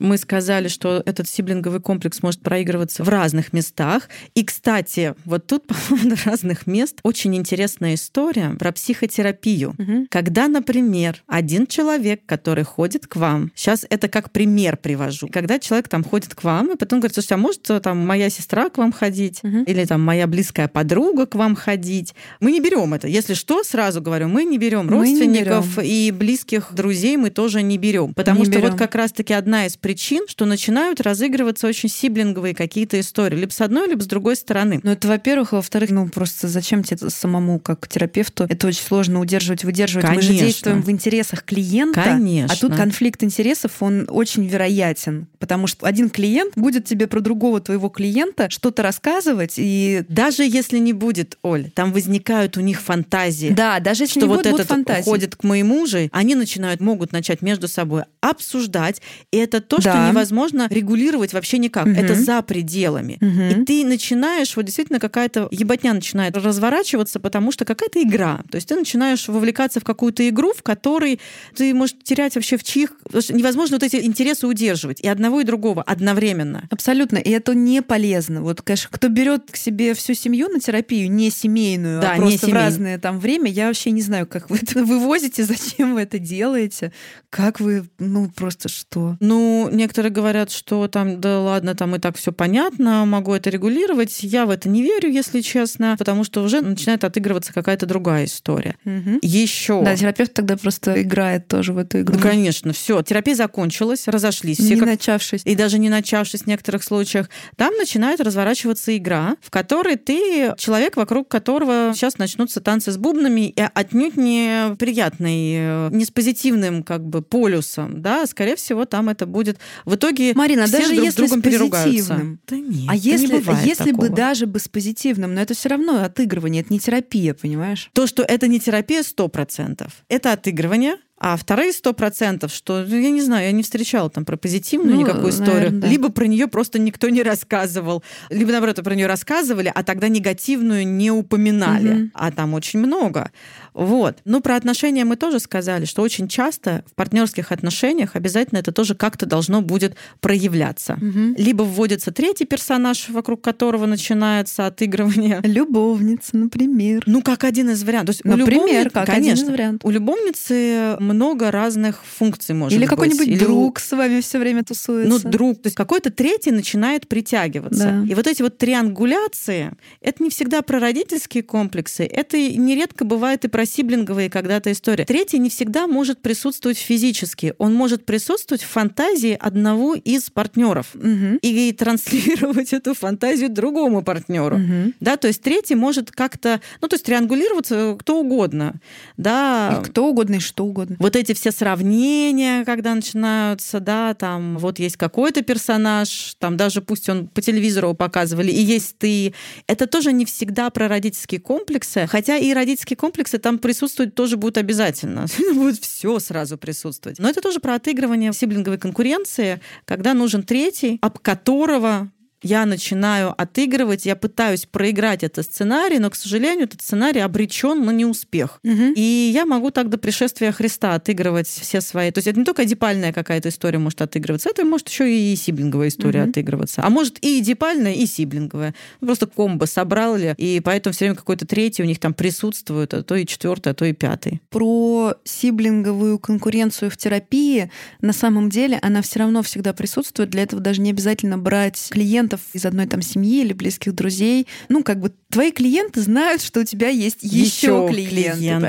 Speaker 2: мы сказали, что этот сиблинговый комплекс может проигрываться в разных местах. И, кстати, вот тут по поводу разных мест очень интересная история про психотерапию.
Speaker 1: Мгм.
Speaker 2: Когда, например, один человек, который ходит к вам, сейчас это как пример привожу, когда человек там ходит к вам, и потом говорит, слушайте, а может там моя сестра к вам ходить,
Speaker 1: Мгм.
Speaker 2: или там моя близкая подруга к вам ходить. Мы не берем это. Если что, сразу говорю, мы не берем
Speaker 1: Мы не
Speaker 2: родственников и близких друзей мы тоже не берем. Потому
Speaker 1: Не
Speaker 2: что
Speaker 1: берем.
Speaker 2: вот как раз-таки одна из причин, что начинают разыгрываться очень сиблинговые какие-то истории. Либо с одной, либо с другой стороны.
Speaker 1: Ну, это, во-первых. А во-вторых, ну, просто зачем тебе самому, как терапевту, это очень сложно удерживать, выдерживать. Мы же
Speaker 2: Конечно.
Speaker 1: действуем в интересах клиента.
Speaker 2: Конечно.
Speaker 1: А тут конфликт интересов, он очень вероятен. Потому что один клиент будет тебе про другого твоего клиента что-то рассказывать, и
Speaker 2: Даже если не будет, Оль, там возникают у них фантазии.
Speaker 1: да, даже если
Speaker 2: что
Speaker 1: не
Speaker 2: вот
Speaker 1: будет,
Speaker 2: этот
Speaker 1: фантазии.
Speaker 2: ходит к моему же, они начинают, могут начать между собой обсуждать. И это то, что
Speaker 1: Да.
Speaker 2: невозможно регулировать вообще никак.
Speaker 1: Мгм.
Speaker 2: Это за пределами.
Speaker 1: Мгм.
Speaker 2: И ты начинаешь, вот действительно какая-то ебатня начинает разворачиваться, потому что какая-то игра. То есть ты начинаешь вовлекаться в какую-то игру, в которой ты можешь терять вообще в чьих... что невозможно вот эти интересы удерживать. И одного, и другого одновременно.
Speaker 1: Абсолютно. И это не полезно. Вот, конечно, кто берет к себе всю семью на терапию, не семейную,
Speaker 2: Да,
Speaker 1: а
Speaker 2: не
Speaker 1: просто в разное там время, я вообще не знаю, как вы это вывозите, зачем вы это делаете, как вы, ну, просто что.
Speaker 2: Ну, некоторые говорят, что там, да ладно, там и так все понятно, могу это регулировать. Я в это не верю, если честно, потому что уже начинает отыгрываться какая-то другая история.
Speaker 1: Мгм.
Speaker 2: Еще.
Speaker 1: Да, терапевт тогда просто играет тоже в эту игру.
Speaker 2: Ну, конечно, все. Терапия закончилась, разошлись все.
Speaker 1: не
Speaker 2: как-
Speaker 1: начавшись.
Speaker 2: И даже не начавшись в некоторых случаях, там начинает разворачиваться игра, в которой ты человек, вокруг которого сейчас начнутся танцы с бубнами, и отнюдь не приятный, э, не с позитивным как бы полюсом, да, скорее всего, там это будет в итоге
Speaker 1: Марина,
Speaker 2: все
Speaker 1: даже
Speaker 2: друг
Speaker 1: если
Speaker 2: с другом
Speaker 1: с позитивным.
Speaker 2: Да нет,
Speaker 1: А
Speaker 2: да не
Speaker 1: если,
Speaker 2: бывает
Speaker 1: если бы
Speaker 2: такого.
Speaker 1: даже бы с позитивным, но это все равно отыгрывание, это не терапия, понимаешь?
Speaker 2: То, что это не терапия, сто процентов. Это отыгрывание, а вторые сто процентов, что, ну, я не знаю, я не встречала там про позитивную
Speaker 1: Ну,
Speaker 2: никакую историю.
Speaker 1: наверно, да.
Speaker 2: Либо про нее просто никто не рассказывал, либо, наоборот, про нее рассказывали, а тогда негативную не упоминали.
Speaker 1: Мгм.
Speaker 2: А там очень много. Вот. Ну, про отношения мы тоже сказали, что очень часто в партнерских отношениях обязательно это тоже как-то должно будет проявляться.
Speaker 1: Мгм.
Speaker 2: Либо вводится третий персонаж, вокруг которого начинается отыгрывание.
Speaker 1: Любовница, например.
Speaker 2: Ну, как один из вариантов. То есть у
Speaker 1: Например,
Speaker 2: любовни-
Speaker 1: как
Speaker 2: конечно,
Speaker 1: один из вариантов.
Speaker 2: у любовницы много разных функций может
Speaker 1: Или
Speaker 2: быть.
Speaker 1: какой-нибудь
Speaker 2: Или
Speaker 1: друг с вами все время тусуется.
Speaker 2: Ну, друг. То есть какой-то третий начинает притягиваться.
Speaker 1: Да.
Speaker 2: И вот эти вот триангуляции, это не всегда про родительские комплексы, это нередко бывает и про сиблинговые когда-то истории. Третий не всегда может присутствовать физически. Он может присутствовать в фантазии одного из партнеров
Speaker 1: Мгм.
Speaker 2: и транслировать эту фантазию другому партнеру.
Speaker 1: Мгм.
Speaker 2: Да, то есть третий может как-то, ну, то есть триангулироваться кто угодно. Да,
Speaker 1: И кто угодно, и что угодно.
Speaker 2: Вот эти все сравнения, когда начинаются, да, там вот есть какой-то персонаж, там даже пусть он по телевизору показывали, и есть ты. Это тоже не всегда про родительские комплексы, хотя и родительские комплексы там присутствовать тоже будут обязательно. Будет все сразу присутствовать. Но это тоже про отыгрывание сиблинговой конкуренции, когда нужен третий, об которого я начинаю отыгрывать, я пытаюсь проиграть этот сценарий, но, к сожалению, этот сценарий обречен на неуспех.
Speaker 1: Мгм.
Speaker 2: И я могу так до пришествия Христа отыгрывать все свои... То есть это не только эдипальная какая-то история может отыгрываться, это может еще и сиблинговая история
Speaker 1: Мгм.
Speaker 2: отыгрываться. А может и эдипальная, и сиблинговая. Ну, Просто комбо собрали, и поэтому все время какой-то третий у них там присутствует, а то и четвертый, а то и пятый.
Speaker 1: Про сиблинговую конкуренцию в терапии, на самом деле она все равно всегда присутствует. Для этого даже не обязательно брать клиентов из одной там семьи или близких друзей. Ну, как бы твои клиенты знают, что у тебя есть еще
Speaker 2: Ещё
Speaker 1: клиенты.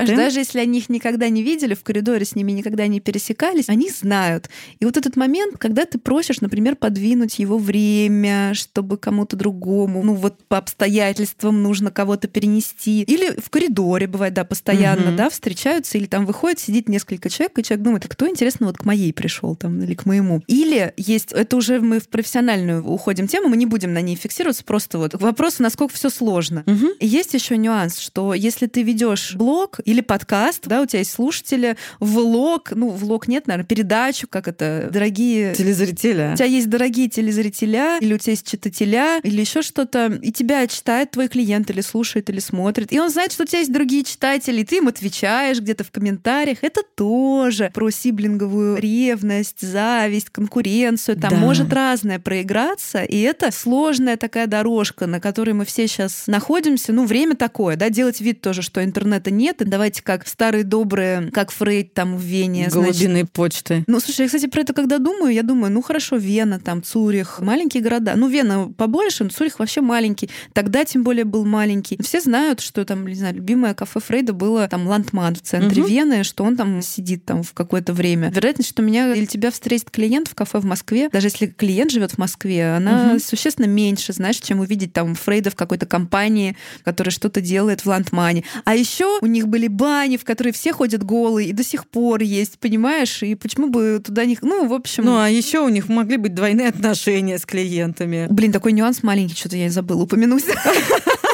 Speaker 2: клиенты.
Speaker 1: Даже если они их никогда не видели, в коридоре с ними никогда не пересекались, они знают. И вот этот момент, когда ты просишь, например, подвинуть его время, чтобы кому-то другому, ну вот по обстоятельствам нужно кого-то перенести. Или в коридоре бывает, да, постоянно,
Speaker 2: Мгм.
Speaker 1: да, встречаются, или там выходит, сидит несколько человек, и человек думает, а кто, интересно, вот к моей пришел там, или к моему. Или есть, это уже мы в профессиональную уходим тему, мы не будем на ней фиксироваться, просто вот к вопросу, насколько все сложно. И Есть еще нюанс, что если ты ведешь блог или подкаст, да, у тебя есть слушатели, влог, ну, влог нет, наверное, передачу, как это, дорогие
Speaker 2: Телезрителя.
Speaker 1: у тебя есть дорогие телезрителя, или у тебя есть читателя, или еще что-то, и тебя читает твой клиент, или слушает, или смотрит. И он знает, что у тебя есть другие читатели, и ты им отвечаешь где-то в комментариях. Это тоже про сиблинговую ревность, зависть, конкуренцию. Там
Speaker 2: Да.
Speaker 1: может разное проиграться, и это сложная такая дорожка, на которой мы все сейчас находимся. Ну, время такое, да, делать вид тоже, что интернета нет. И давайте как старые добрые, как Фрейд там в Вене, значит,
Speaker 2: Голубиной почты.
Speaker 1: ну, слушай, я, кстати, про это когда думаю, я думаю, ну хорошо, Вена, там, Цюрих, маленькие города. Ну, Вена побольше, но Цюрих вообще маленький. Тогда тем более был маленький. Все знают, что там, не знаю, любимое кафе Фрейда было там Ландман в центре
Speaker 2: Мгм.
Speaker 1: Вены, что он там сидит там в какое-то время. Вероятность, что меня или тебя встретит клиент в кафе в Москве, даже если клиент живет в Москве, она
Speaker 2: Мгм.
Speaker 1: Существенно меньше, знаешь, чем увидеть там Фрейда в какой-то компании, которая что-то делает в Ландмане. А еще у них были бани, в которые все ходят голые, и до сих пор есть, понимаешь? И почему бы туда не... Ну, в общем...
Speaker 2: Ну, а еще у них могли быть двойные отношения с клиентами.
Speaker 1: Блин, такой нюанс маленький, что-то я забыла упомянуть.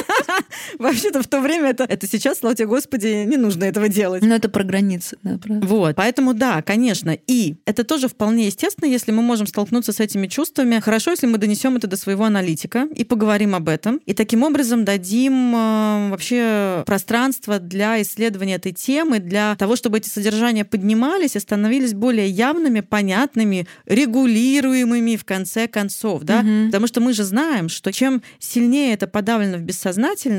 Speaker 2: Вообще-то в то время это, это сейчас, слава тебе Господи, не нужно этого делать.
Speaker 1: Но это про границы, да, про-
Speaker 2: Вот, поэтому да, конечно. И это тоже вполне естественно, если мы можем столкнуться с этими чувствами. Хорошо, если мы донесем это до своего аналитика и поговорим об этом. И таким образом дадим э, вообще пространство для исследования этой темы, для того, чтобы эти содержания поднимались и становились более явными, понятными, регулируемыми в конце концов. Да?
Speaker 1: Мгм.
Speaker 2: Потому что мы же знаем, что чем сильнее это подавлено в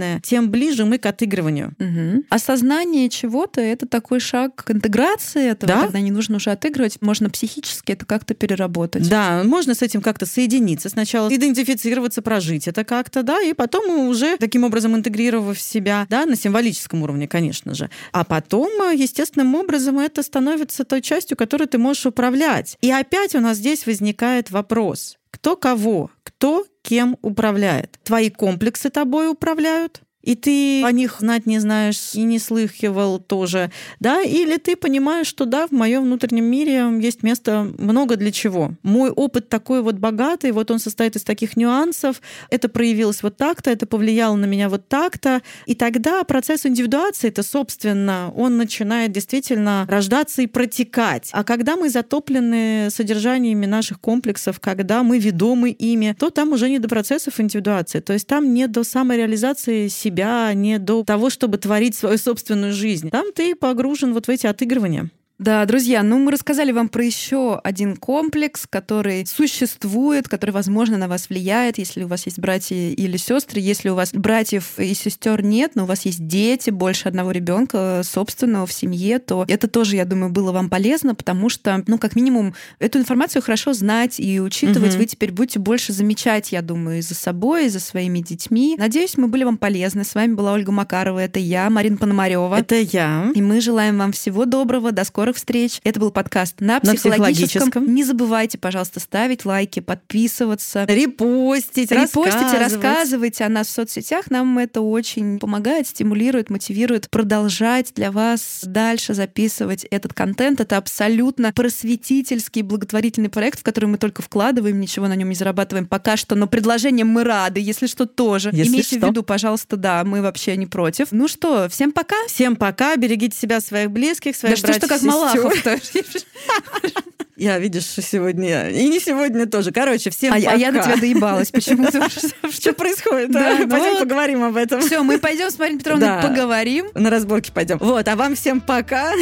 Speaker 2: бессознательное, тем ближе мы к отыгрыванию.
Speaker 1: Мгм. Осознание чего-то — это такой шаг к интеграции этого,
Speaker 2: Да.
Speaker 1: когда не нужно уже отыгрывать. Можно психически это как-то переработать.
Speaker 2: Да, можно с этим как-то соединиться сначала, идентифицироваться, прожить это как-то, да, и потом уже таким образом интегрировав себя, да, на символическом уровне, конечно же. А потом, естественным образом, это становится той частью, которой ты можешь управлять. И опять у нас здесь возникает вопрос. Кто кого? Кто кем управляет? Твои комплексы тобой управляют? И ты о них знать не знаешь и не слыхивал тоже, да? Или ты понимаешь, что да, в моем внутреннем мире есть место много для чего. Мой опыт такой вот богатый, вот он состоит из таких нюансов, это проявилось вот так-то, это повлияло на меня вот так-то. И тогда процесс индивидуации, это, собственно, он начинает действительно рождаться и протекать. А когда мы затоплены содержаниями наших комплексов, когда мы ведомы ими, то там уже не до процессов индивидуации. То есть там не до самореализации себя, не до того, чтобы творить свою собственную жизнь. Там ты погружен вот в эти отыгрывания.
Speaker 1: Да, друзья, ну мы рассказали вам про еще один комплекс, который существует, который, возможно, на вас влияет, если у вас есть братья или сестры, если у вас братьев и сестер нет, но у вас есть дети, больше одного ребенка собственного в семье, то это тоже, я думаю, было вам полезно, потому что, ну, как минимум, эту информацию хорошо знать и учитывать.
Speaker 2: Мгм.
Speaker 1: Вы теперь будете больше замечать, я думаю, и за собой, и за своими детьми. Надеюсь, мы были вам полезны. С вами была Ольга Макарова, это я, Марина Пономарева.
Speaker 2: Это я.
Speaker 1: И мы желаем вам всего доброго, до скорых встреч. Это был подкаст на
Speaker 2: На
Speaker 1: психологическом.
Speaker 2: психологическом.
Speaker 1: Не забывайте, пожалуйста, ставить лайки, подписываться.
Speaker 2: Репостить,
Speaker 1: Репостите, рассказывайте о нас в соцсетях. Нам это очень помогает, стимулирует, мотивирует продолжать для вас дальше записывать этот контент. Это абсолютно просветительский, благотворительный проект, в который мы только вкладываем, ничего на нем не зарабатываем пока что, но предложением мы рады, если что, тоже.
Speaker 2: Если
Speaker 1: Имейте
Speaker 2: что.
Speaker 1: в виду, пожалуйста, да, мы вообще не против. Ну что, всем пока.
Speaker 2: Всем пока, берегите себя, своих близких,
Speaker 1: Да
Speaker 2: своих
Speaker 1: что ж ты
Speaker 2: братьев,
Speaker 1: как
Speaker 2: сестер.
Speaker 1: Малахов-то?
Speaker 2: Я, видишь, сегодня... И не сегодня тоже. Короче, всем
Speaker 1: а,
Speaker 2: пока.
Speaker 1: а я на тебя доебалась почему-то.
Speaker 2: Что происходит? Ну пойдем поговорим об этом.
Speaker 1: Все, мы пойдем с Мариной Петровной поговорим.
Speaker 2: На разборке пойдем. Вот, а вам всем пока.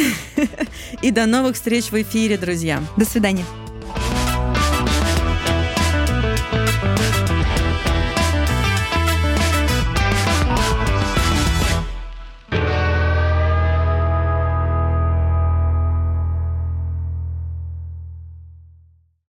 Speaker 2: И до новых встреч в эфире, друзья.
Speaker 1: До свидания.